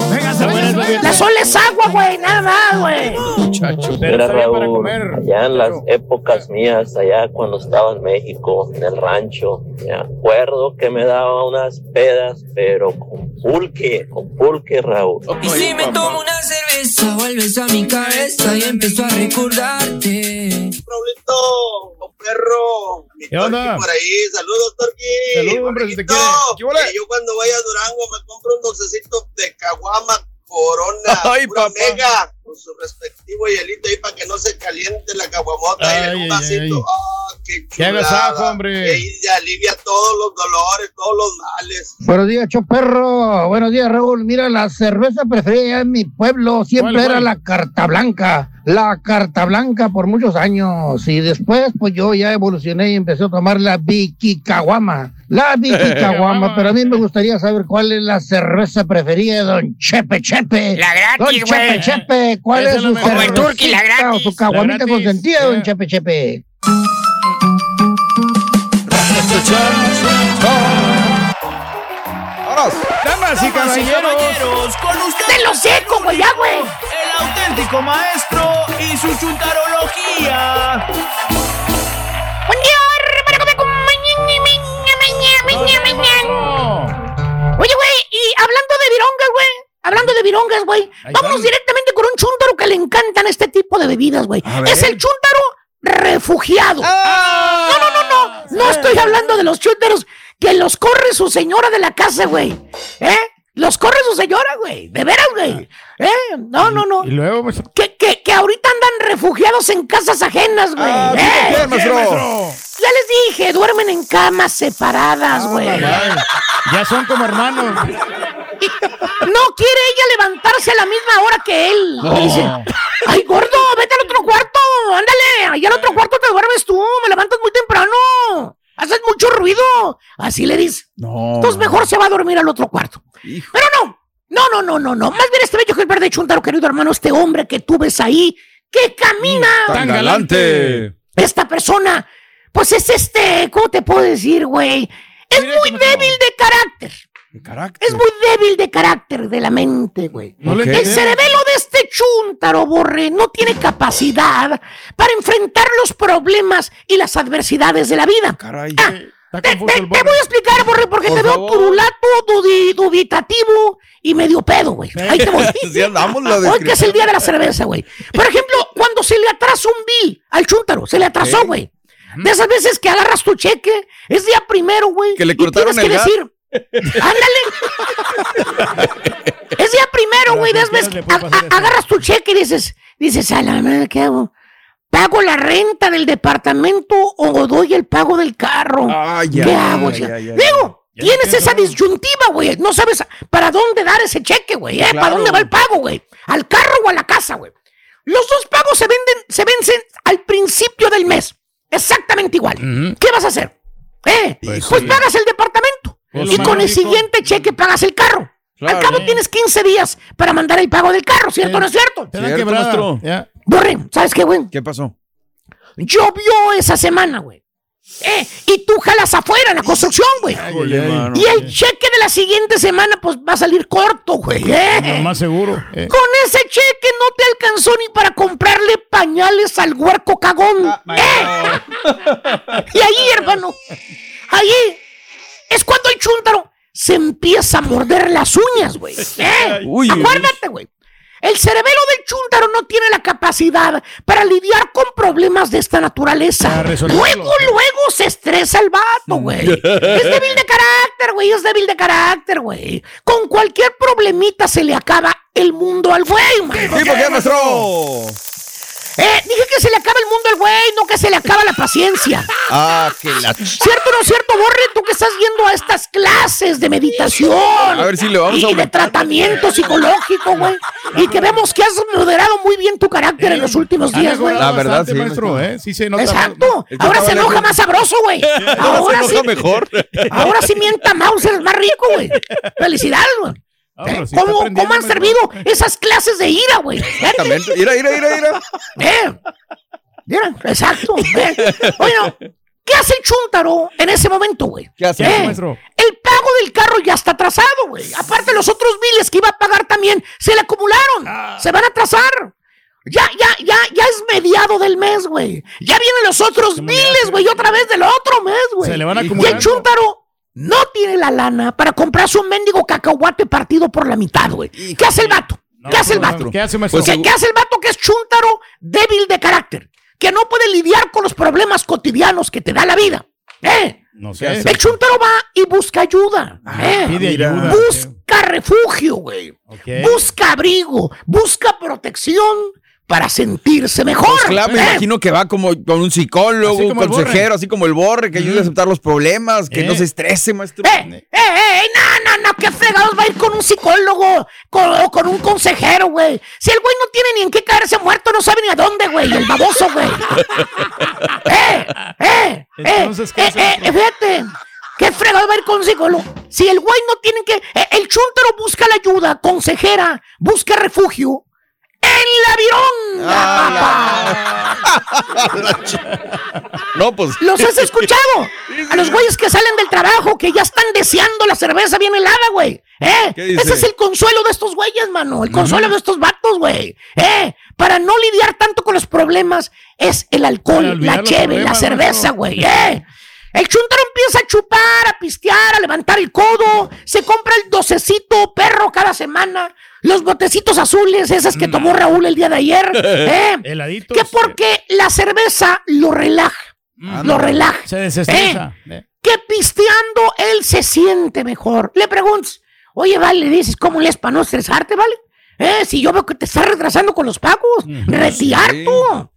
La sol es agua, güey, nada más, güey. Mira, Raúl, allá en las épocas mías, allá cuando estaba en México, en el rancho, me acuerdo que me daba unas pedas, pero con pulque, con pulque, Raúl. Y si me tomo una cerveza, vuelves a mi cabeza y empiezo a recordarte. Raulito, oh, perro. Mi ¿Qué onda? Por ahí. Saludos, Torqui. Saludos, hombre, si te quiere. Yo cuando vaya a Durango me compro un dulcecito de caguama corona. Ay, pura papá. mega. Con su respectivo hielito ahí para que no se caliente la caguamota. y en Ay, un ay, vasito. ay. Ah, qué Qué chulada. hombre. Y alivia todos los dolores, todos los males. Buenos días, Choperro. Buenos días, Raúl. Mira, la cerveza preferida en mi pueblo siempre ¿Cuál, era cuál? la carta blanca. La carta blanca por muchos años. Y después, pues yo ya evolucioné y empecé a tomar la Vicky Caguama. La Vicky Caguama, pero a mí me gustaría saber cuál es la cerveza preferida de Don Chepe Chepe. La gratis, Don Chepe. Chepe, ¿cuál es su el turqui, la cervecita o gratis. su caguamita gratis. consentida, Don Chepe Chepe? Damas y caballeros. con ustedes. ¡Te lo seco, güey, ya, güey! Auténtico maestro y su chuntarología. ¡Buen día! Para comer con mañana, mañana, mañana, mañana. Oye, güey, y hablando de virongas, güey. Hablando de virongas, güey. Vámonos directamente con un chúntaro que le encantan este tipo de bebidas, güey. Es el chúntaro refugiado. No, no, no, no. No estoy hablando de los chúntaros que los corre su señora de la casa, güey. ¿Eh? Los corre su señora, güey. De veras, güey. ¿Eh? No, no, no. Y luego, pues, Que, que, que ahorita andan refugiados en casas ajenas, güey. Ah, ¿Eh? Ya les dije, duermen en camas separadas, güey. ya son como hermanos. No quiere ella levantarse a la misma hora que él. No. Le dice, ay, gordo, vete al otro cuarto, ándale, allá al otro cuarto te duermes tú, me levantas muy temprano, haces mucho ruido. Así le dice. No. Entonces mejor se va a dormir al otro cuarto. Pero no, no, no, no, no, no. Más bien este bello ejemplar de Chuntaro, querido hermano, este hombre que tú ves ahí, que camina. Tan galante. Esta persona, pues es este, ¿cómo te puedo decir, güey? Es muy débil de carácter. Es muy débil de carácter de la mente, güey. No El cerebelo de este chúntaro, Borre, no tiene capacidad para enfrentar los problemas y las adversidades de la vida. Ah, te, te- te voy a explicar, Borre, porque Por te veo turulato, dubitativo y medio pedo, güey. Ahí te voy. Sí, andamos la Hoy que es el día de la cerveza, güey. Por ejemplo, cuando se le atrasa un bill al chúntaro, se le atrasó, güey. De esas veces que agarras tu cheque, es día primero, güey. Que le y cortaron tienes que el gas. decir, ándale. es día primero, güey. De esas veces que agarras tu cheque y dices, dices, a la madre, ¿qué hago? ¿Pago la renta del departamento o doy el pago del carro? ¿Qué hago? ay, ay. Digo, tienes esa disyuntiva, güey. No sabes para dónde dar ese cheque, güey. ¿eh? ¿Para dónde va el pago, güey? ¿Al carro o a la casa, güey? Los dos pagos se venden, se vencen al principio del mes. Exactamente igual. ¿Qué vas a hacer? ¿Eh? Pues Pues, sí. pagas el departamento. Pues y con el siguiente cheque pagas el carro. Claro. Al cabo tienes 15 días para mandar el pago del carro, ¿cierto o no es cierto? Te dan quebrada. Ya. Borre, ¿sabes qué, güey? ¿Qué pasó? Llovió esa semana, güey. Eh, y tú jalas afuera en la construcción, güey. Y el cheque de la siguiente semana, pues va a salir corto, güey. eh. Más seguro. eh. Con ese cheque no te alcanzó ni para comprarle pañales al huerco cagón. Ah, ¿eh? Y ahí, hermano, ahí es cuando el chúntaro se empieza a morder las uñas, güey. ¿eh? Uy. Acuérdate, güey. El cerebelo del chúntaro no tiene la capacidad para lidiar con problemas de esta naturaleza. Luego, luego se estresa el vato, güey. Es débil de carácter, güey. Es débil de carácter, güey. Con cualquier problemita se le acaba el mundo al güey, man. ¿Sí, por qué, maestro? Eh, dije que se le acaba el mundo al güey, no que se le acaba la paciencia. Ah, que la... ¿Cierto o no es cierto, Borre? Tú que estás yendo a estas clases de meditación. A ver si le vamos a Y de tratamiento psicológico, güey. Y que vemos que has moderado muy bien tu carácter en los últimos días, güey. La verdad, bastante, sí, maestro. ¿eh? Sí se nota. Exacto. Ahora se enoja más sabroso, güey. Ahora se sí. enoja mejor. Ahora sí mienta Mauser, es más rico, güey. Felicidades, güey. Ah, pero sí está ¿Cómo, ¿Cómo han servido esas clases de ira, güey? Exactamente. Mira, mira, mira, mira. ¿Eh? Mira, exacto. ¿eh? Bueno, ¿qué hace el chúntaro en ese momento, güey? ¿Qué hace, ¿Eh? maestro? El pago del carro ya está atrasado, güey. Aparte, los otros biles que iba a pagar también se le acumularon. Ah. Se van a atrasar. Ya, ya, ya, ya es mediado del mes, güey. Ya vienen los otros biles, güey, otra vez del otro mes, güey. Se le van Y el acumulando. No tiene la lana para comprarse un mendigo cacahuate partido por la mitad, güey. ¿Qué hace el vato? ¿Qué hace el vato? ¿Qué hace, maestro? ¿Qué, qué hace el vato que es chúntaro débil de carácter? Que no puede lidiar con los problemas cotidianos que te da la vida. ¿Eh? No ¿Qué sé. hace? El chúntaro va y busca ayuda. ¿eh? Pide mira. ayuda. Busca refugio, güey. Busca abrigo, busca protección, para sentirse mejor. Pues claro, me ¿eh? imagino que va como con un psicólogo, un consejero, así como el borre, que ayude a aceptar los problemas, que Eh. no se estrese, maestro. ¡Eh, eh, eh! No, no, no, qué fregados va a ir con un psicólogo con- o con un consejero, güey. Si el güey no tiene ni en qué caerse muerto, no sabe ni a dónde, güey. El baboso, güey. ¡Eh, eh! Entonces, ¿qué eh, eh, eh, fíjate. ¿Qué fregado va a ir con un psicólogo? Si el güey no tiene que. eh, el chúntaro busca la ayuda, consejera, busca refugio. ¡En la Ah, virón! No, pues. ¿Los has escuchado? A los güeyes que salen del trabajo, que ya están deseando la cerveza bien helada, güey. ¿Eh? Ese es el consuelo de estos güeyes, mano. El consuelo de estos vatos, güey. ¿Eh? Para no lidiar tanto con los problemas, es el alcohol, la cheve, la cerveza, güey. ¿Eh? El chuntaro empieza a chupar, a pistear, a levantar el codo. Se compra el docecito perro cada semana. Los botecitos azules, esas que tomó Raúl el día de ayer. ¿eh? Heladitos. Que porque la cerveza lo relaja. Lo relaja. Se desestresa. Eh. Que pisteando él se siente mejor. Le preguntas, oye, vale, le dices, ¿cómo le es para no estresarte, vale? Eh, si yo veo que te estás retrasando con los pagos, retirar sí. tú.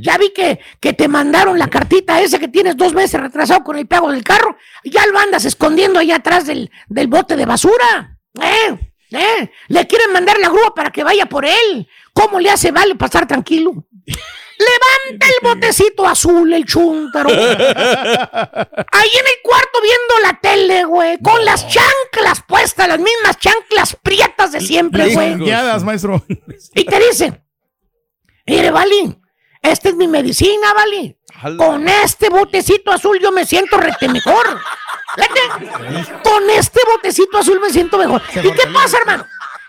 Ya vi que, que te mandaron la cartita esa que tienes dos meses retrasado con el pago del carro. Ya lo andas escondiendo allá atrás del, del bote de basura. ¿Eh? ¿Eh? Le quieren mandar la grúa para que vaya por él. ¿Cómo le hace Vale pasar tranquilo? Levanta el botecito azul, el chúntaro. Ahí en el cuarto viendo la tele, güey. Con las chanclas puestas, las mismas chanclas prietas de siempre, güey. Maestro. Y te dice, mire, Vali, esta es mi medicina, Vali. Con este botecito azul yo me siento rete mejor. Con este botecito azul me siento mejor. ¿Y qué pasa, hermano?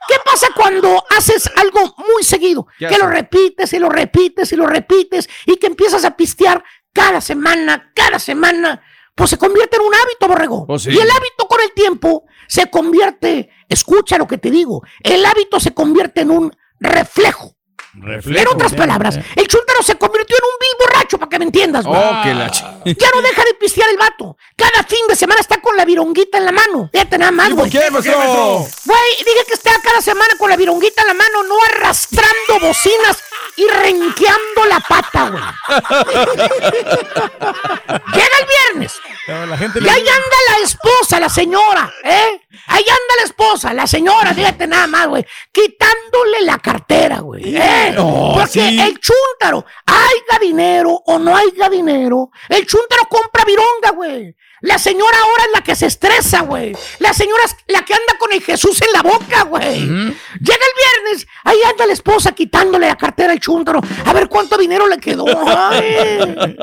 ¿Qué pasa cuando haces algo muy seguido? ¿Qué Que lo repites y lo repites y lo repites y que empiezas a pistear cada semana, cada semana. Pues se convierte en un hábito, borrego. Sí. Y el hábito con el tiempo se convierte, escucha lo que te digo, el hábito se convierte en un reflejo. En otras palabras, el chúntaro se convirtió en un vil borracho, para que me entiendas, güey. Oh, que la ch- Ya no deja de pistear el vato. Cada fin de semana está con la vironguita en la mano. Fíjate nada más, ¿Y por güey. qué, maestro? Güey, dije que está cada semana con la vironguita en la mano, no arrastrando bocinas y renqueando la pata, güey. Llega el viernes. La gente Y le ahí anda la esposa, la señora, ¿eh? Ahí anda la esposa, la señora, fíjate nada más, güey. Quitándole la cartera, güey. ¿eh? No, Porque sí. el chúntaro, haya dinero o no haya dinero, el chúntaro compra vironga, güey. La señora ahora es la que se estresa, güey. La señora es la que anda con el Jesús en la boca, güey. Llega el viernes, ahí anda la esposa quitándole la cartera al chúntaro. A ver cuánto dinero le quedó. Ay,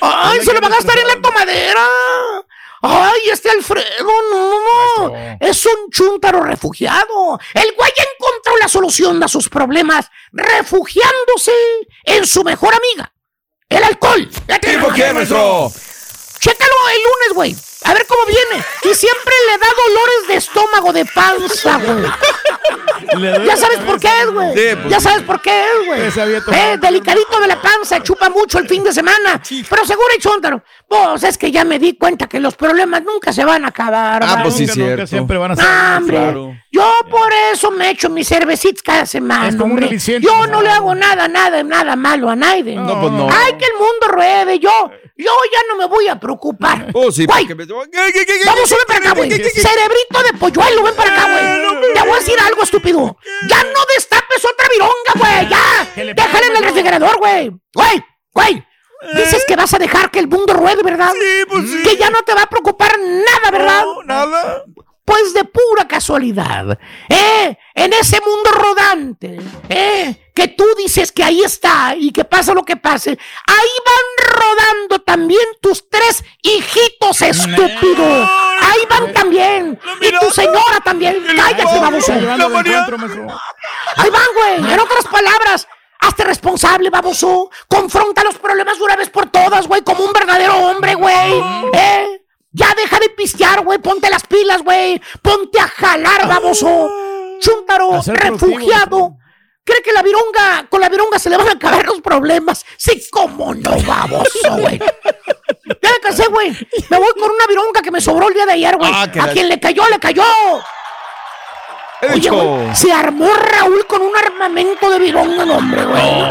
Ay se lo va a gastar en la tomadera. Ay, este Alfredo, no, no, no. Es un chúntaro refugiado. El güey encontró la solución a sus problemas refugiándose en su mejor amiga, el alcohol. ¿Y por qué, maestro? Chécalo el lunes, güey. A ver cómo viene. Y siempre le da dolores de estómago, de panza, güey. Ya sabes por qué es, güey. Sí, pues ya sabes por qué es, güey. Eh, delicadito de la panza, chupa mucho el fin de semana. Pero seguro el chúntaro. Pues es que ya me di cuenta que los problemas nunca se van a acabar. Ah, pues sí, Nunca, nunca, cierto. siempre van a ser. Ah, hombre, Claro. Yo por eso me echo mis cervecitas cada semana. Es como un hombre. aliciente, Yo ¿no? no le hago nada, nada, nada malo a nadie. No, pues no. Ay, que el mundo ruede. Yo, yo ya no me voy a preocupar. Oh, sí, Güey, me... ¿Qué, qué, qué, qué, Vamos, ven para acá, güey. Cerebrito de polluelo, ven para acá, güey. Te voy a decir algo, estúpido. Ya no destapes otra vironga, güey. Ya. Déjala en el refrigerador, güey. Güey, güey. Dices que vas a dejar que el mundo ruede, ¿verdad? Sí, pues sí. Que ya no te va a preocupar nada, ¿verdad? No, nada. Pues de pura casualidad, ¿eh? En ese mundo rodante, ¿eh? Que tú dices que ahí está y que pasa lo que pase, ahí van rodando también tus tres hijitos, estúpido. Ahí van también. Y tu señora también. Cállate, encuentro, maestro. Ahí van, güey. En otras palabras, hazte responsable, baboso. Confronta los problemas de una vez por todas, güey, como un verdadero hombre, güey. ¿Eh? Ya deja de pistear, güey. Ponte las pilas, güey. Ponte a jalar, baboso. Chúntaro, A ser productivo, refugiado. ¿Cree que la vironga, con la vironga se le van a acabar los problemas? Sí, cómo no, baboso, güey. Ya me cansé, güey. Me voy con una vironga que me sobró el día de ayer, güey. Ah, a la- quien le cayó, le cayó. Oye, güey, se armó Raúl con un armamento de vironga, no, hombre, güey.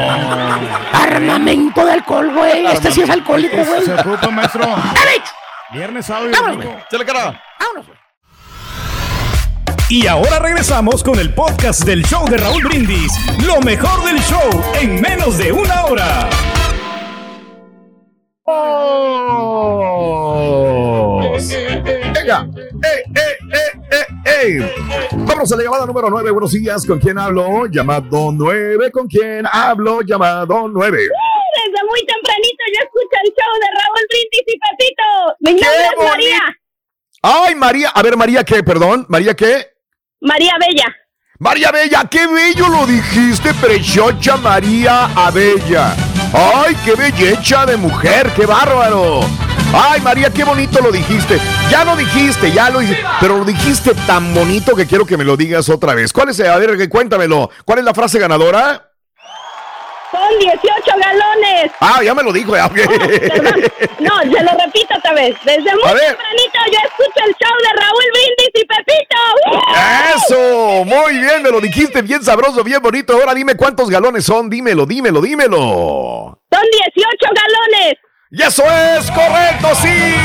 Armamento de alcohol, güey. Este sí es alcohólico, güey. Se ocupa, maestro. ¡Dale! Viernes, sábado y domingo. güey. Chale, cara. Vámonos, güey. Y ahora regresamos con el podcast del show de Raúl Brindis. Lo mejor del show en menos de una hora. Venga. ¡Ey, ey, ey, ey, ey! Vamos a la llamada número 9. Buenos días. ¿Con quién hablo? Llamado 9. ¿Con quién hablo? Llamado 9. Desde muy tempranito yo escucho el show de Raúl Brindis y Pepito. Mi ¡Qué nombre es! María. Ay, María. A ver, María, ¿qué? Perdón. ¿María qué? María Bella. María Bella, qué bello lo dijiste, preciosa María Abella. Ay, qué belleza de mujer, qué bárbaro. Ay, María, qué bonito lo dijiste. Ya lo dijiste, ya lo dijiste, pero lo dijiste tan bonito que quiero que me lo digas otra vez. ¿Cuál es? A ver, cuéntamelo. ¿Cuál es la frase ganadora? Son 18 galones. Ah, ya me lo dijo. ya. No, se lo repito otra vez. Desde muy tempranito yo escucho el show de Raúl Brindis y Pepito. Eso, muy bien, me lo dijiste bien sabroso, bien bonito. Ahora dime cuántos galones son, dímelo, dímelo, dímelo. Son 18 galones. ¡Y eso es correcto, sí!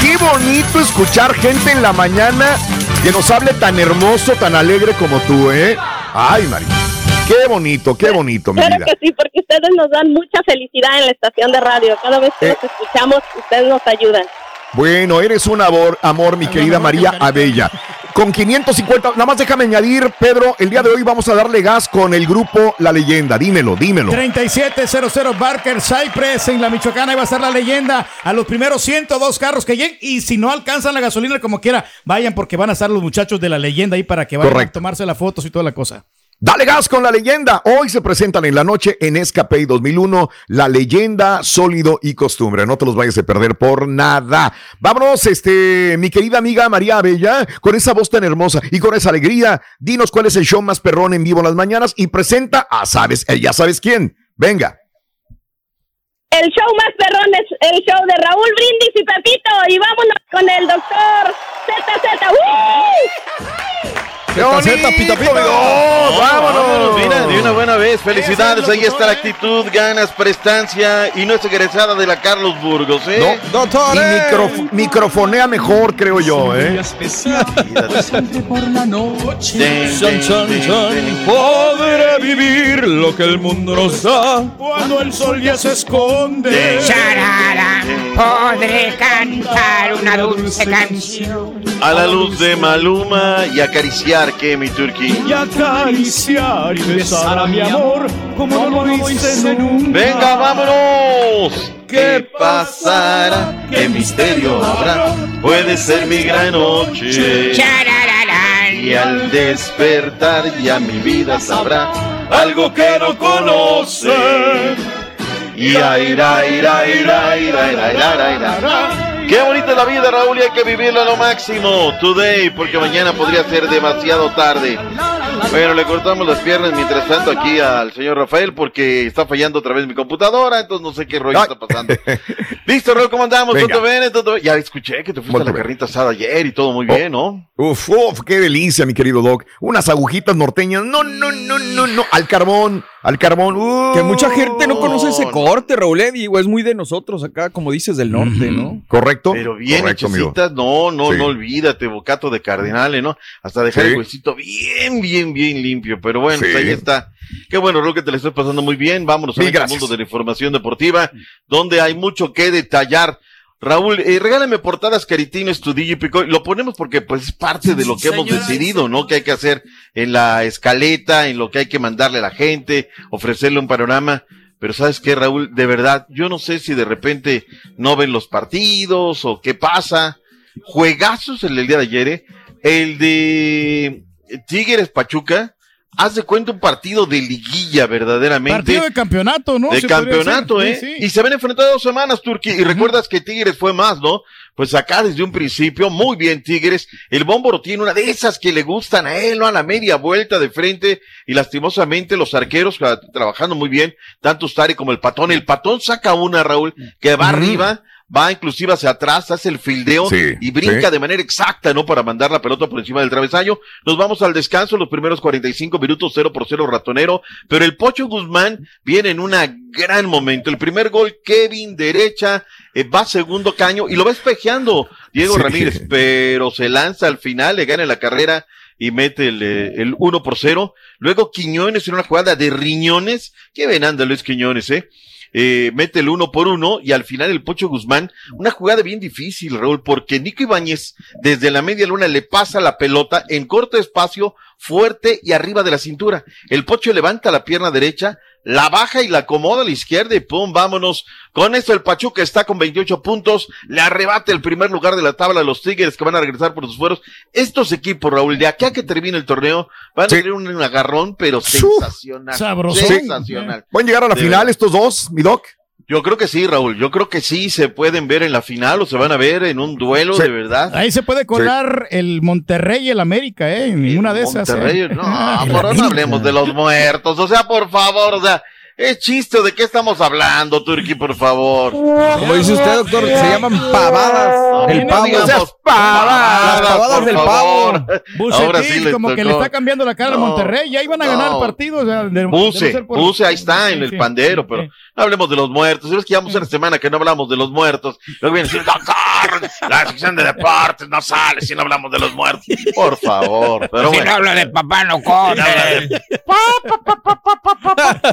Qué bonito escuchar gente en la mañana que nos hable tan hermoso, tan alegre como tú, ¿eh? Ay, María. Qué bonito, qué bonito, mi Claro vida. que sí, porque ustedes nos dan mucha felicidad en la estación de radio. Cada vez que Eh. los escuchamos, ustedes nos ayudan. Bueno, eres un amor, amor, mi querida María Abella. Con 550, nada más déjame añadir, Pedro, el día de hoy vamos a darle gas con el grupo La Leyenda. Dímelo, dímelo. 3700 Barker Cypress en la Michoacana. Ahí va a estar la leyenda a los primeros 102 carros que lleguen. Y si no alcanzan la gasolina como quiera, vayan porque van a estar los muchachos de la leyenda ahí para que vayan Correcto. a tomarse las fotos y toda la cosa. Dale gas con la leyenda. Hoy se presentan en la noche en Escape 2001, la leyenda, sólido y costumbre. No te los vayas a perder por nada. Vámonos, este, mi querida amiga María Abella, con esa voz tan hermosa y con esa alegría. Dinos cuál es el show más perrón en vivo en las mañanas y presenta a sabes, eh, ya sabes quién. Venga. El show más perrón es el show de Raúl Brindis y Pepito. Y vámonos con el doctor ZZ. ¡Uh! ¡Qué bonito, pito, pito. mi Dios! ¡Vámonos! Mira, de una buena vez. Felicidades. Ahí está la actitud, ganas, prestancia y nuestra egresada de la Carlos Burgos, ¿eh? No, Y microf- microfonea mejor, creo yo, ¿eh? por la noche. Vivir lo que el mundo nos da. Cuando el sol ya se esconde. Charara, podré cantar una dulce canción. A la luz de Maluma y acariciar, que mi turqui. Y acariciar y besar a mi amor como no lo hice nunca. Venga, vámonos. ¿Qué pasará? ¿Qué misterio habrá? Puede ser mi gran noche. Y al despertar ya mi vida sabrá algo que no conoce. Y aira, ira, ira, ira, ira, ira, ira, Qué bonita es la vida, Raúl, y hay que vivirla a lo máximo. Today, porque mañana podría ser demasiado tarde. Bueno, le cortamos las piernas mientras tanto aquí al señor Rafael porque está fallando otra vez mi computadora, entonces no sé qué rollo está pasando. Listo, Raúl, ¿cómo andamos? Venga. ¿Todo bien? ¿Todo bien? Ya escuché que te fuiste a la carnita asada ayer y todo muy bien, ¿no? Uf, uf, qué delicia, mi querido Doc. Unas agujitas norteñas. No, no, no, no, no. Al carbón, al carbón. Uh, Que mucha gente no conoce ese corte, Raúl, eh, digo, es muy de nosotros acá, como dices, del norte, ¿no? Correcto. Pero bien hechecitas, no, no, Sí. no olvídate, bocato de cardenales, ¿no? Hasta dejar Sí. el huesito bien, bien, bien limpio. Pero bueno, Sí. pues ahí está. Qué bueno, Raúl, que te la estoy pasando muy bien. Vámonos al mundo de la información deportiva, donde hay mucho que detallar. Raúl, eh, regálame portadas Caritino Estudillo y Pico. Lo ponemos porque pues es parte de lo que hemos decidido, ¿no? Que hay que hacer en la escaleta, en lo que hay que mandarle a la gente, ofrecerle un panorama. Pero sabes qué, Raúl, de verdad, yo no sé si de repente no ven los partidos o qué pasa. Juegazos el del día de ayer, ¿eh? El de Tigres Pachuca. Haz de cuenta un partido de liguilla, verdaderamente. Partido de campeonato, ¿no? De Se campeonato. ¿eh? Sí, sí. Y se ven enfrentado dos semanas, Turquí. Y recuerdas que Tigres fue más, ¿no? Pues acá desde un principio, muy bien Tigres. El Bómboro tiene una de esas que le gustan a él, ¿no? A la media vuelta de frente. Y lastimosamente los arqueros ah, trabajando muy bien, tanto Ustari como el Patón. El Patón saca una, Raúl, que va arriba, va inclusive hacia atrás, hace el fildeo Sí, y brinca sí. de manera exacta, ¿no? Para mandar la pelota por encima del travesaño. Nos vamos al descanso, los primeros 45 minutos, 0 por 0 ratonero, pero el Pocho Guzmán viene en un gran momento. El primer gol, Kevin, derecha, eh, va segundo caño y lo va espejeando Diego Sí. Ramírez, pero se lanza al final, le gana la carrera y mete el, eh, el 1 por 0. Luego Quiñones en una jugada de riñones. Qué venanda Luis Quiñones, ¿eh? Eh, mete el uno por uno y al final el Pocho Guzmán, una jugada bien difícil, Raúl, porque Nico Ibáñez desde la media luna le pasa la pelota en corto espacio, fuerte y arriba de la cintura. El Pocho levanta la pierna derecha, la baja y la acomoda a la izquierda y pum, vámonos. Con esto el Pachuca está con 28 puntos, le arrebata el primer lugar de la tabla a los Tigres que van a regresar por sus fueros. Estos equipos, Raúl, de acá que termine el torneo, van a tener un agarrón, pero sensacional. Sabrosón. Sensacional. ¿Pueden llegar a la De final verdad. estos dos, mi doc? Yo creo que sí, Raúl. Yo creo que sí se pueden ver en la final o se van a ver en un duelo de verdad. Ahí se puede colar el Monterrey y el América, ¿eh? En ninguna de esas. Monterrey, ¿eh? no, por no hablemos de los muertos. O sea, por favor, o sea, es chiste de qué estamos hablando, Turki, por favor. Como dice usted, doctor, se llaman pavadas. El No pavo. digamos Las pavadas por del favor. pavo. Ahora sí como que le está cambiando la cara al No, Monterrey. Ya iban a ganar el no. partido. O sea, no por- puse, ahí está, en Sí, el sí. pandero, pero no hablemos de los muertos. Es que llevamos una semana que no hablamos de los muertos. Luego viene a decir, doctor, la sección de deportes no sale si no hablamos de los muertos. Por favor, pero si bueno. no habla de papá, no come.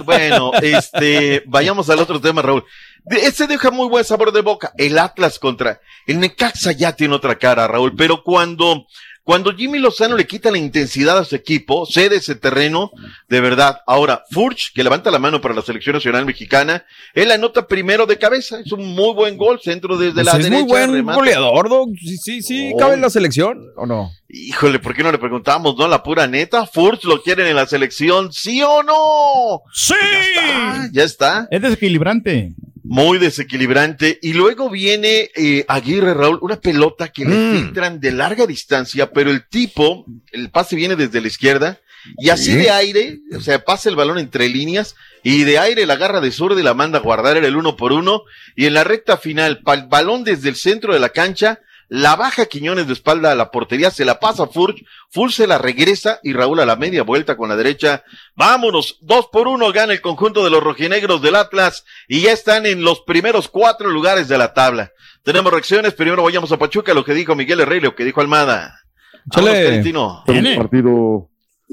Bueno, este, vayamos al otro tema, Raúl. Este deja muy buen sabor de boca. El Atlas contra el Necaxa ya tiene otra cara, Raúl. Pero cuando, cuando Jimmy Lozano le quita la intensidad a su equipo, cede ese terreno, de verdad. Ahora, Furch, que levanta la mano para la selección nacional mexicana, él anota primero de cabeza. Es un muy buen gol, centro desde Pues la es derecha. muy buen remata. goleador, Doc. Sí, sí, sí. Oh. ¿Cabe en la selección o no? Híjole, ¿por qué no le preguntamos, no? La pura neta. Furch lo quieren en la selección, ¿sí o no? ¡Sí! Ya está. Ya está. Es desequilibrante. Muy desequilibrante. Y luego viene eh, Aguirre, Raúl, una pelota que le Mm. filtran de larga distancia, pero el tipo, el pase viene desde la izquierda y así Sí. de aire, o sea, pasa el balón entre líneas y de aire la agarra de zurda y la manda a guardar, era el uno por uno. Y en la recta final, pa- el balón desde el centro de la cancha, la baja Quiñones de espalda a la portería, se la pasa a Furch, Furch se la regresa y Raúl a la media vuelta con la derecha. Vámonos, dos por uno gana el conjunto de los rojinegros del Atlas y ya están en los primeros cuatro lugares de la tabla. Tenemos reacciones, primero vayamos a Pachuca, lo que dijo Miguel Herrera, lo que dijo Almada. Vámonos, Carentino. Es un partido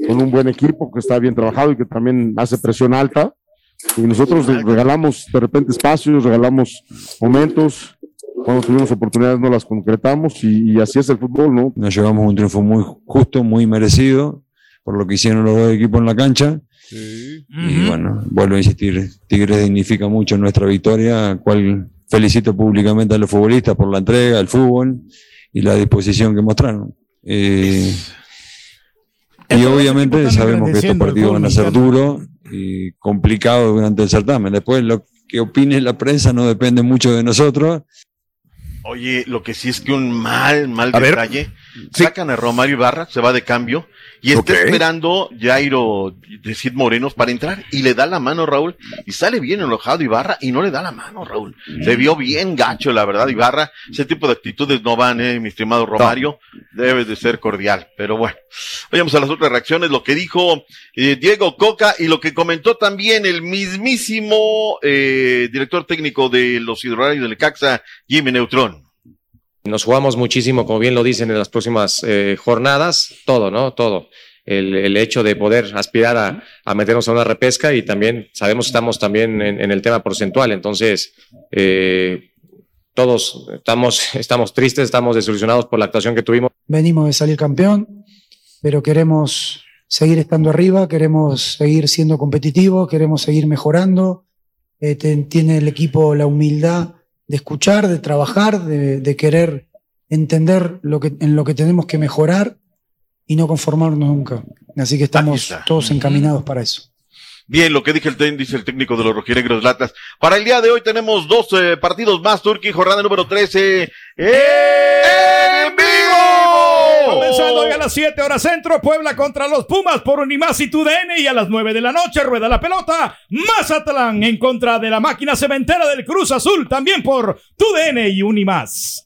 con un buen equipo que está bien trabajado y que también hace presión alta. Y nosotros regalamos de repente espacios, regalamos momentos. Cuando tuvimos oportunidades no las concretamos y, y así es el fútbol, ¿no? Nos llevamos un triunfo muy justo, muy merecido por lo que hicieron los dos equipos en la cancha. Y bueno, vuelvo a insistir, Tigres dignifica mucho nuestra victoria, cual felicito públicamente a los futbolistas por la entrega, el fútbol y la disposición que mostraron. Eh, y obviamente sabemos que estos partidos van a ser duros y complicados durante el certamen. Después lo que opine la prensa no depende mucho de nosotros. Oye, lo que sí es que un mal, mal A ver. detalle. Sacan a Romario Ibarra, se va de cambio y está esperando Jairo de Cid Morenos para entrar y le da la mano Raúl y sale bien enojado Ibarra y no le da la mano Raúl. Se vio bien gacho, la verdad, Ibarra. Ese tipo de actitudes no van, eh, mi estimado Romario. Debe de ser cordial, pero bueno. Vayamos a las otras reacciones, lo que dijo eh, Diego Coca y lo que comentó también el mismísimo eh, director técnico de los Hidrorarios del Caxa, Jimmy Neutrón. Nos jugamos muchísimo, como bien lo dicen en las próximas eh, jornadas, todo, ¿no? Todo. El, el hecho de poder aspirar a, a meternos a una repesca y también sabemos que estamos también en, en el tema porcentual, entonces eh, todos estamos, estamos tristes, estamos desilusionados por la actuación que tuvimos. Venimos de salir campeón, pero queremos seguir estando arriba, queremos seguir siendo competitivos, queremos seguir mejorando. Eh, te- tiene el equipo la humildad de escuchar, de trabajar, de, de querer entender lo que, en lo que tenemos que mejorar y no conformarnos nunca. Así que estamos todos encaminados para eso. Bien, lo que dije el dice el técnico de los rojinegros latas. Para el día de hoy tenemos dos eh, partidos más, Turquía, jornada número 13. ¡En vivo! Ya la las 7 horas centro, Puebla contra los Pumas por Unimás y TUDN. Y a las 9 de la noche, rueda la pelota, Mazatlán en contra de la máquina cementera del Cruz Azul, también por TUDN y Unimás.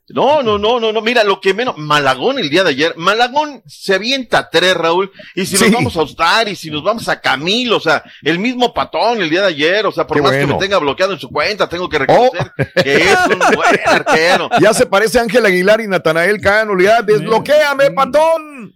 No, no, no, no, no. Mira, lo que menos. Malagón el día de ayer. Malagón se avienta tres, Raúl. Y si nos vamos a Ostar y si nos vamos a Camilo, o sea, el mismo patón el día de ayer. O sea, por más que me tenga bloqueado en su cuenta, tengo que reconocer oh. que es un buen arquero. Ya se parece a Ángel Aguilar y Natanael Cano. Desbloquéame, mm. patón.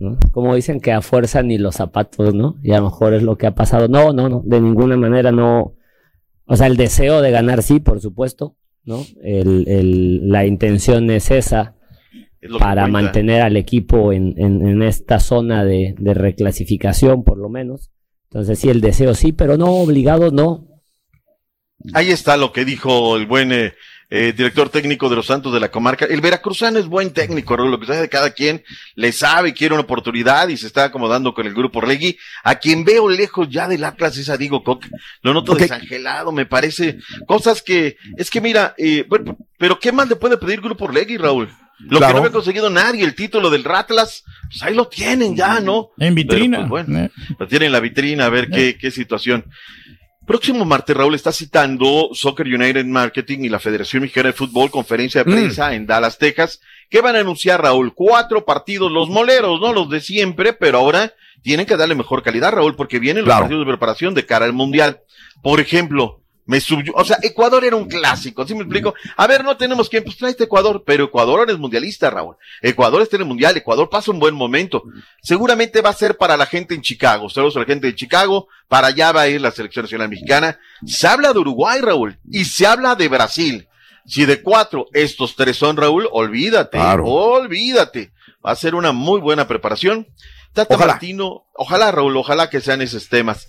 ¿no? Como dicen que a fuerza ni los zapatos, ¿no? Y a lo mejor es lo que ha pasado. No, no, no, de ninguna manera no. O sea, el deseo de ganar sí, por supuesto, ¿no? El, el- la intención es esa Es para mantener al equipo en, en- en esta zona de, de reclasificación, por lo menos. Entonces sí, el deseo sí, pero no obligados, no. Ahí está lo que dijo el buen eh, eh, director técnico de los Santos de la comarca. El veracruzano es buen técnico, Raúl, lo que sabe de cada quien, le sabe, quiere una oportunidad y se está acomodando con el grupo Orlegui. A quien veo lejos ya del Atlas es a Diego Coca. Lo noto desangelado, me parece. Cosas que, es que mira, eh, bueno, pero ¿qué más le puede pedir grupo Orlegui, Raúl? Lo Claro. que no había conseguido nadie, el título del Ratlas, pues ahí lo tienen ya, ¿no? En vitrina. Pero, pues, bueno, lo tienen en la vitrina, a ver qué, qué situación. Próximo martes, Raúl está citando Soccer United Marketing y la Federación Mexicana de Fútbol, conferencia de prensa en Dallas, Texas, que van a anunciar, Raúl, cuatro partidos, los moleros, no los de siempre, pero ahora tienen que darle mejor calidad, Raúl, porque vienen los Claro. partidos de preparación de cara al Mundial. Por ejemplo, me subyugó, o sea, Ecuador era un clásico, ¿sí me explico? A ver, no tenemos que, pues tráete Ecuador, pero Ecuador es mundialista, Raúl. Ecuador está en el mundial, Ecuador pasa un buen momento. Seguramente va a ser para la gente en Chicago, saludos a la gente de Chicago, para allá va a ir la selección nacional mexicana. Se habla de Uruguay, Raúl, y se habla de Brasil. Si de cuatro estos tres son, Raúl, olvídate, olvídate. Va a ser una muy buena preparación. Tata Martino, ojalá, Raúl, ojalá que sean esos temas.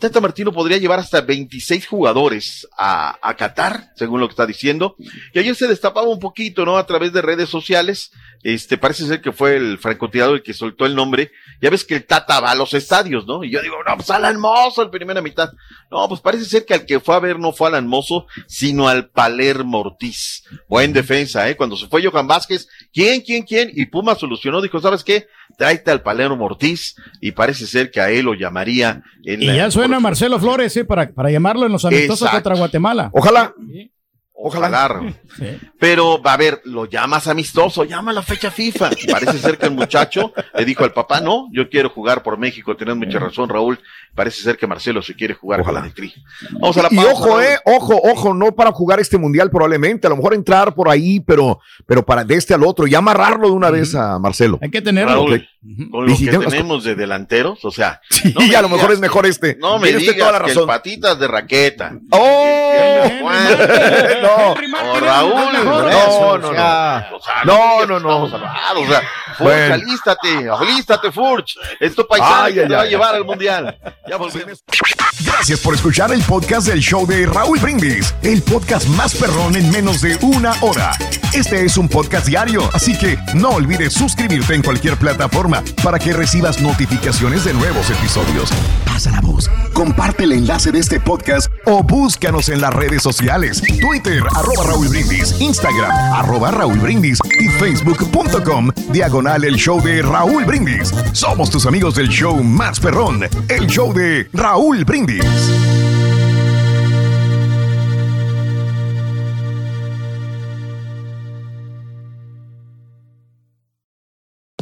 Tata Martino podría llevar hasta 26 jugadores a, a Qatar, según lo que está diciendo. Y ayer se destapaba un poquito, ¿no? A través de redes sociales. Este, parece ser que fue el francotirador el que soltó el nombre. Ya ves que el Tata va a los estadios, ¿no? Y yo digo, no, pues Alan Mozo en primera mitad. No, pues parece ser que al que fue a ver no fue Alan Mozo, sino al Palermo Ortiz. Buen defensa, ¿eh? Cuando se fue Johan Vázquez, ¿quién, quién, quién? Y Puma solucionó, dijo, ¿sabes qué? Tráete al Palermo Ortiz. Y parece ser que a él lo llamaría en Y la- ya suena Marcelo Flores, ¿eh? Para, para llamarlo en los amistosos Exacto. contra Guatemala. Ojalá. Ojalá. Raúl. Pero, va a ver, lo llamas amistoso, llama a la fecha FIFA. Parece ser que el muchacho le dijo al papá, no, yo quiero jugar por México, tienes mucha razón, Raúl. Parece ser que Marcelo se quiere jugar con la de Tri. Vamos a la Y pausa, ojo, Raúl. eh, ojo, ojo, no para jugar este mundial probablemente, a lo mejor entrar por ahí, pero, pero para de este al otro y amarrarlo de una vez a Marcelo. Hay que tenerlo. Y Con lo si que tenemos- de delanteros, o sea. Y a lo mejor es mejor este. No me digas toda la que el razón. patitas de raqueta. ¡Oh! no, o Raúl. No, no, no. O sea, No, no, no. O sea, Furch, Bueno. alístate, alístate, Furch. Esto paisano Ay, que ay, te va a ay. llevar al mundial. Ya volvemos. Gracias por escuchar el podcast del show de Raúl Brindis, el podcast más perrón en menos de una hora. Este es un podcast diario, así que no olvides suscribirte en cualquier plataforma para que recibas notificaciones de nuevos episodios. Pasa la voz, comparte el enlace de este podcast o búscanos en las redes sociales, Twitter, arroba Raúl Brindis, Instagram, arroba Raúl Brindis y facebook.com, diagonal el show de Raúl Brindis. Somos tus amigos del show más perrón, el show de Raúl Brindis.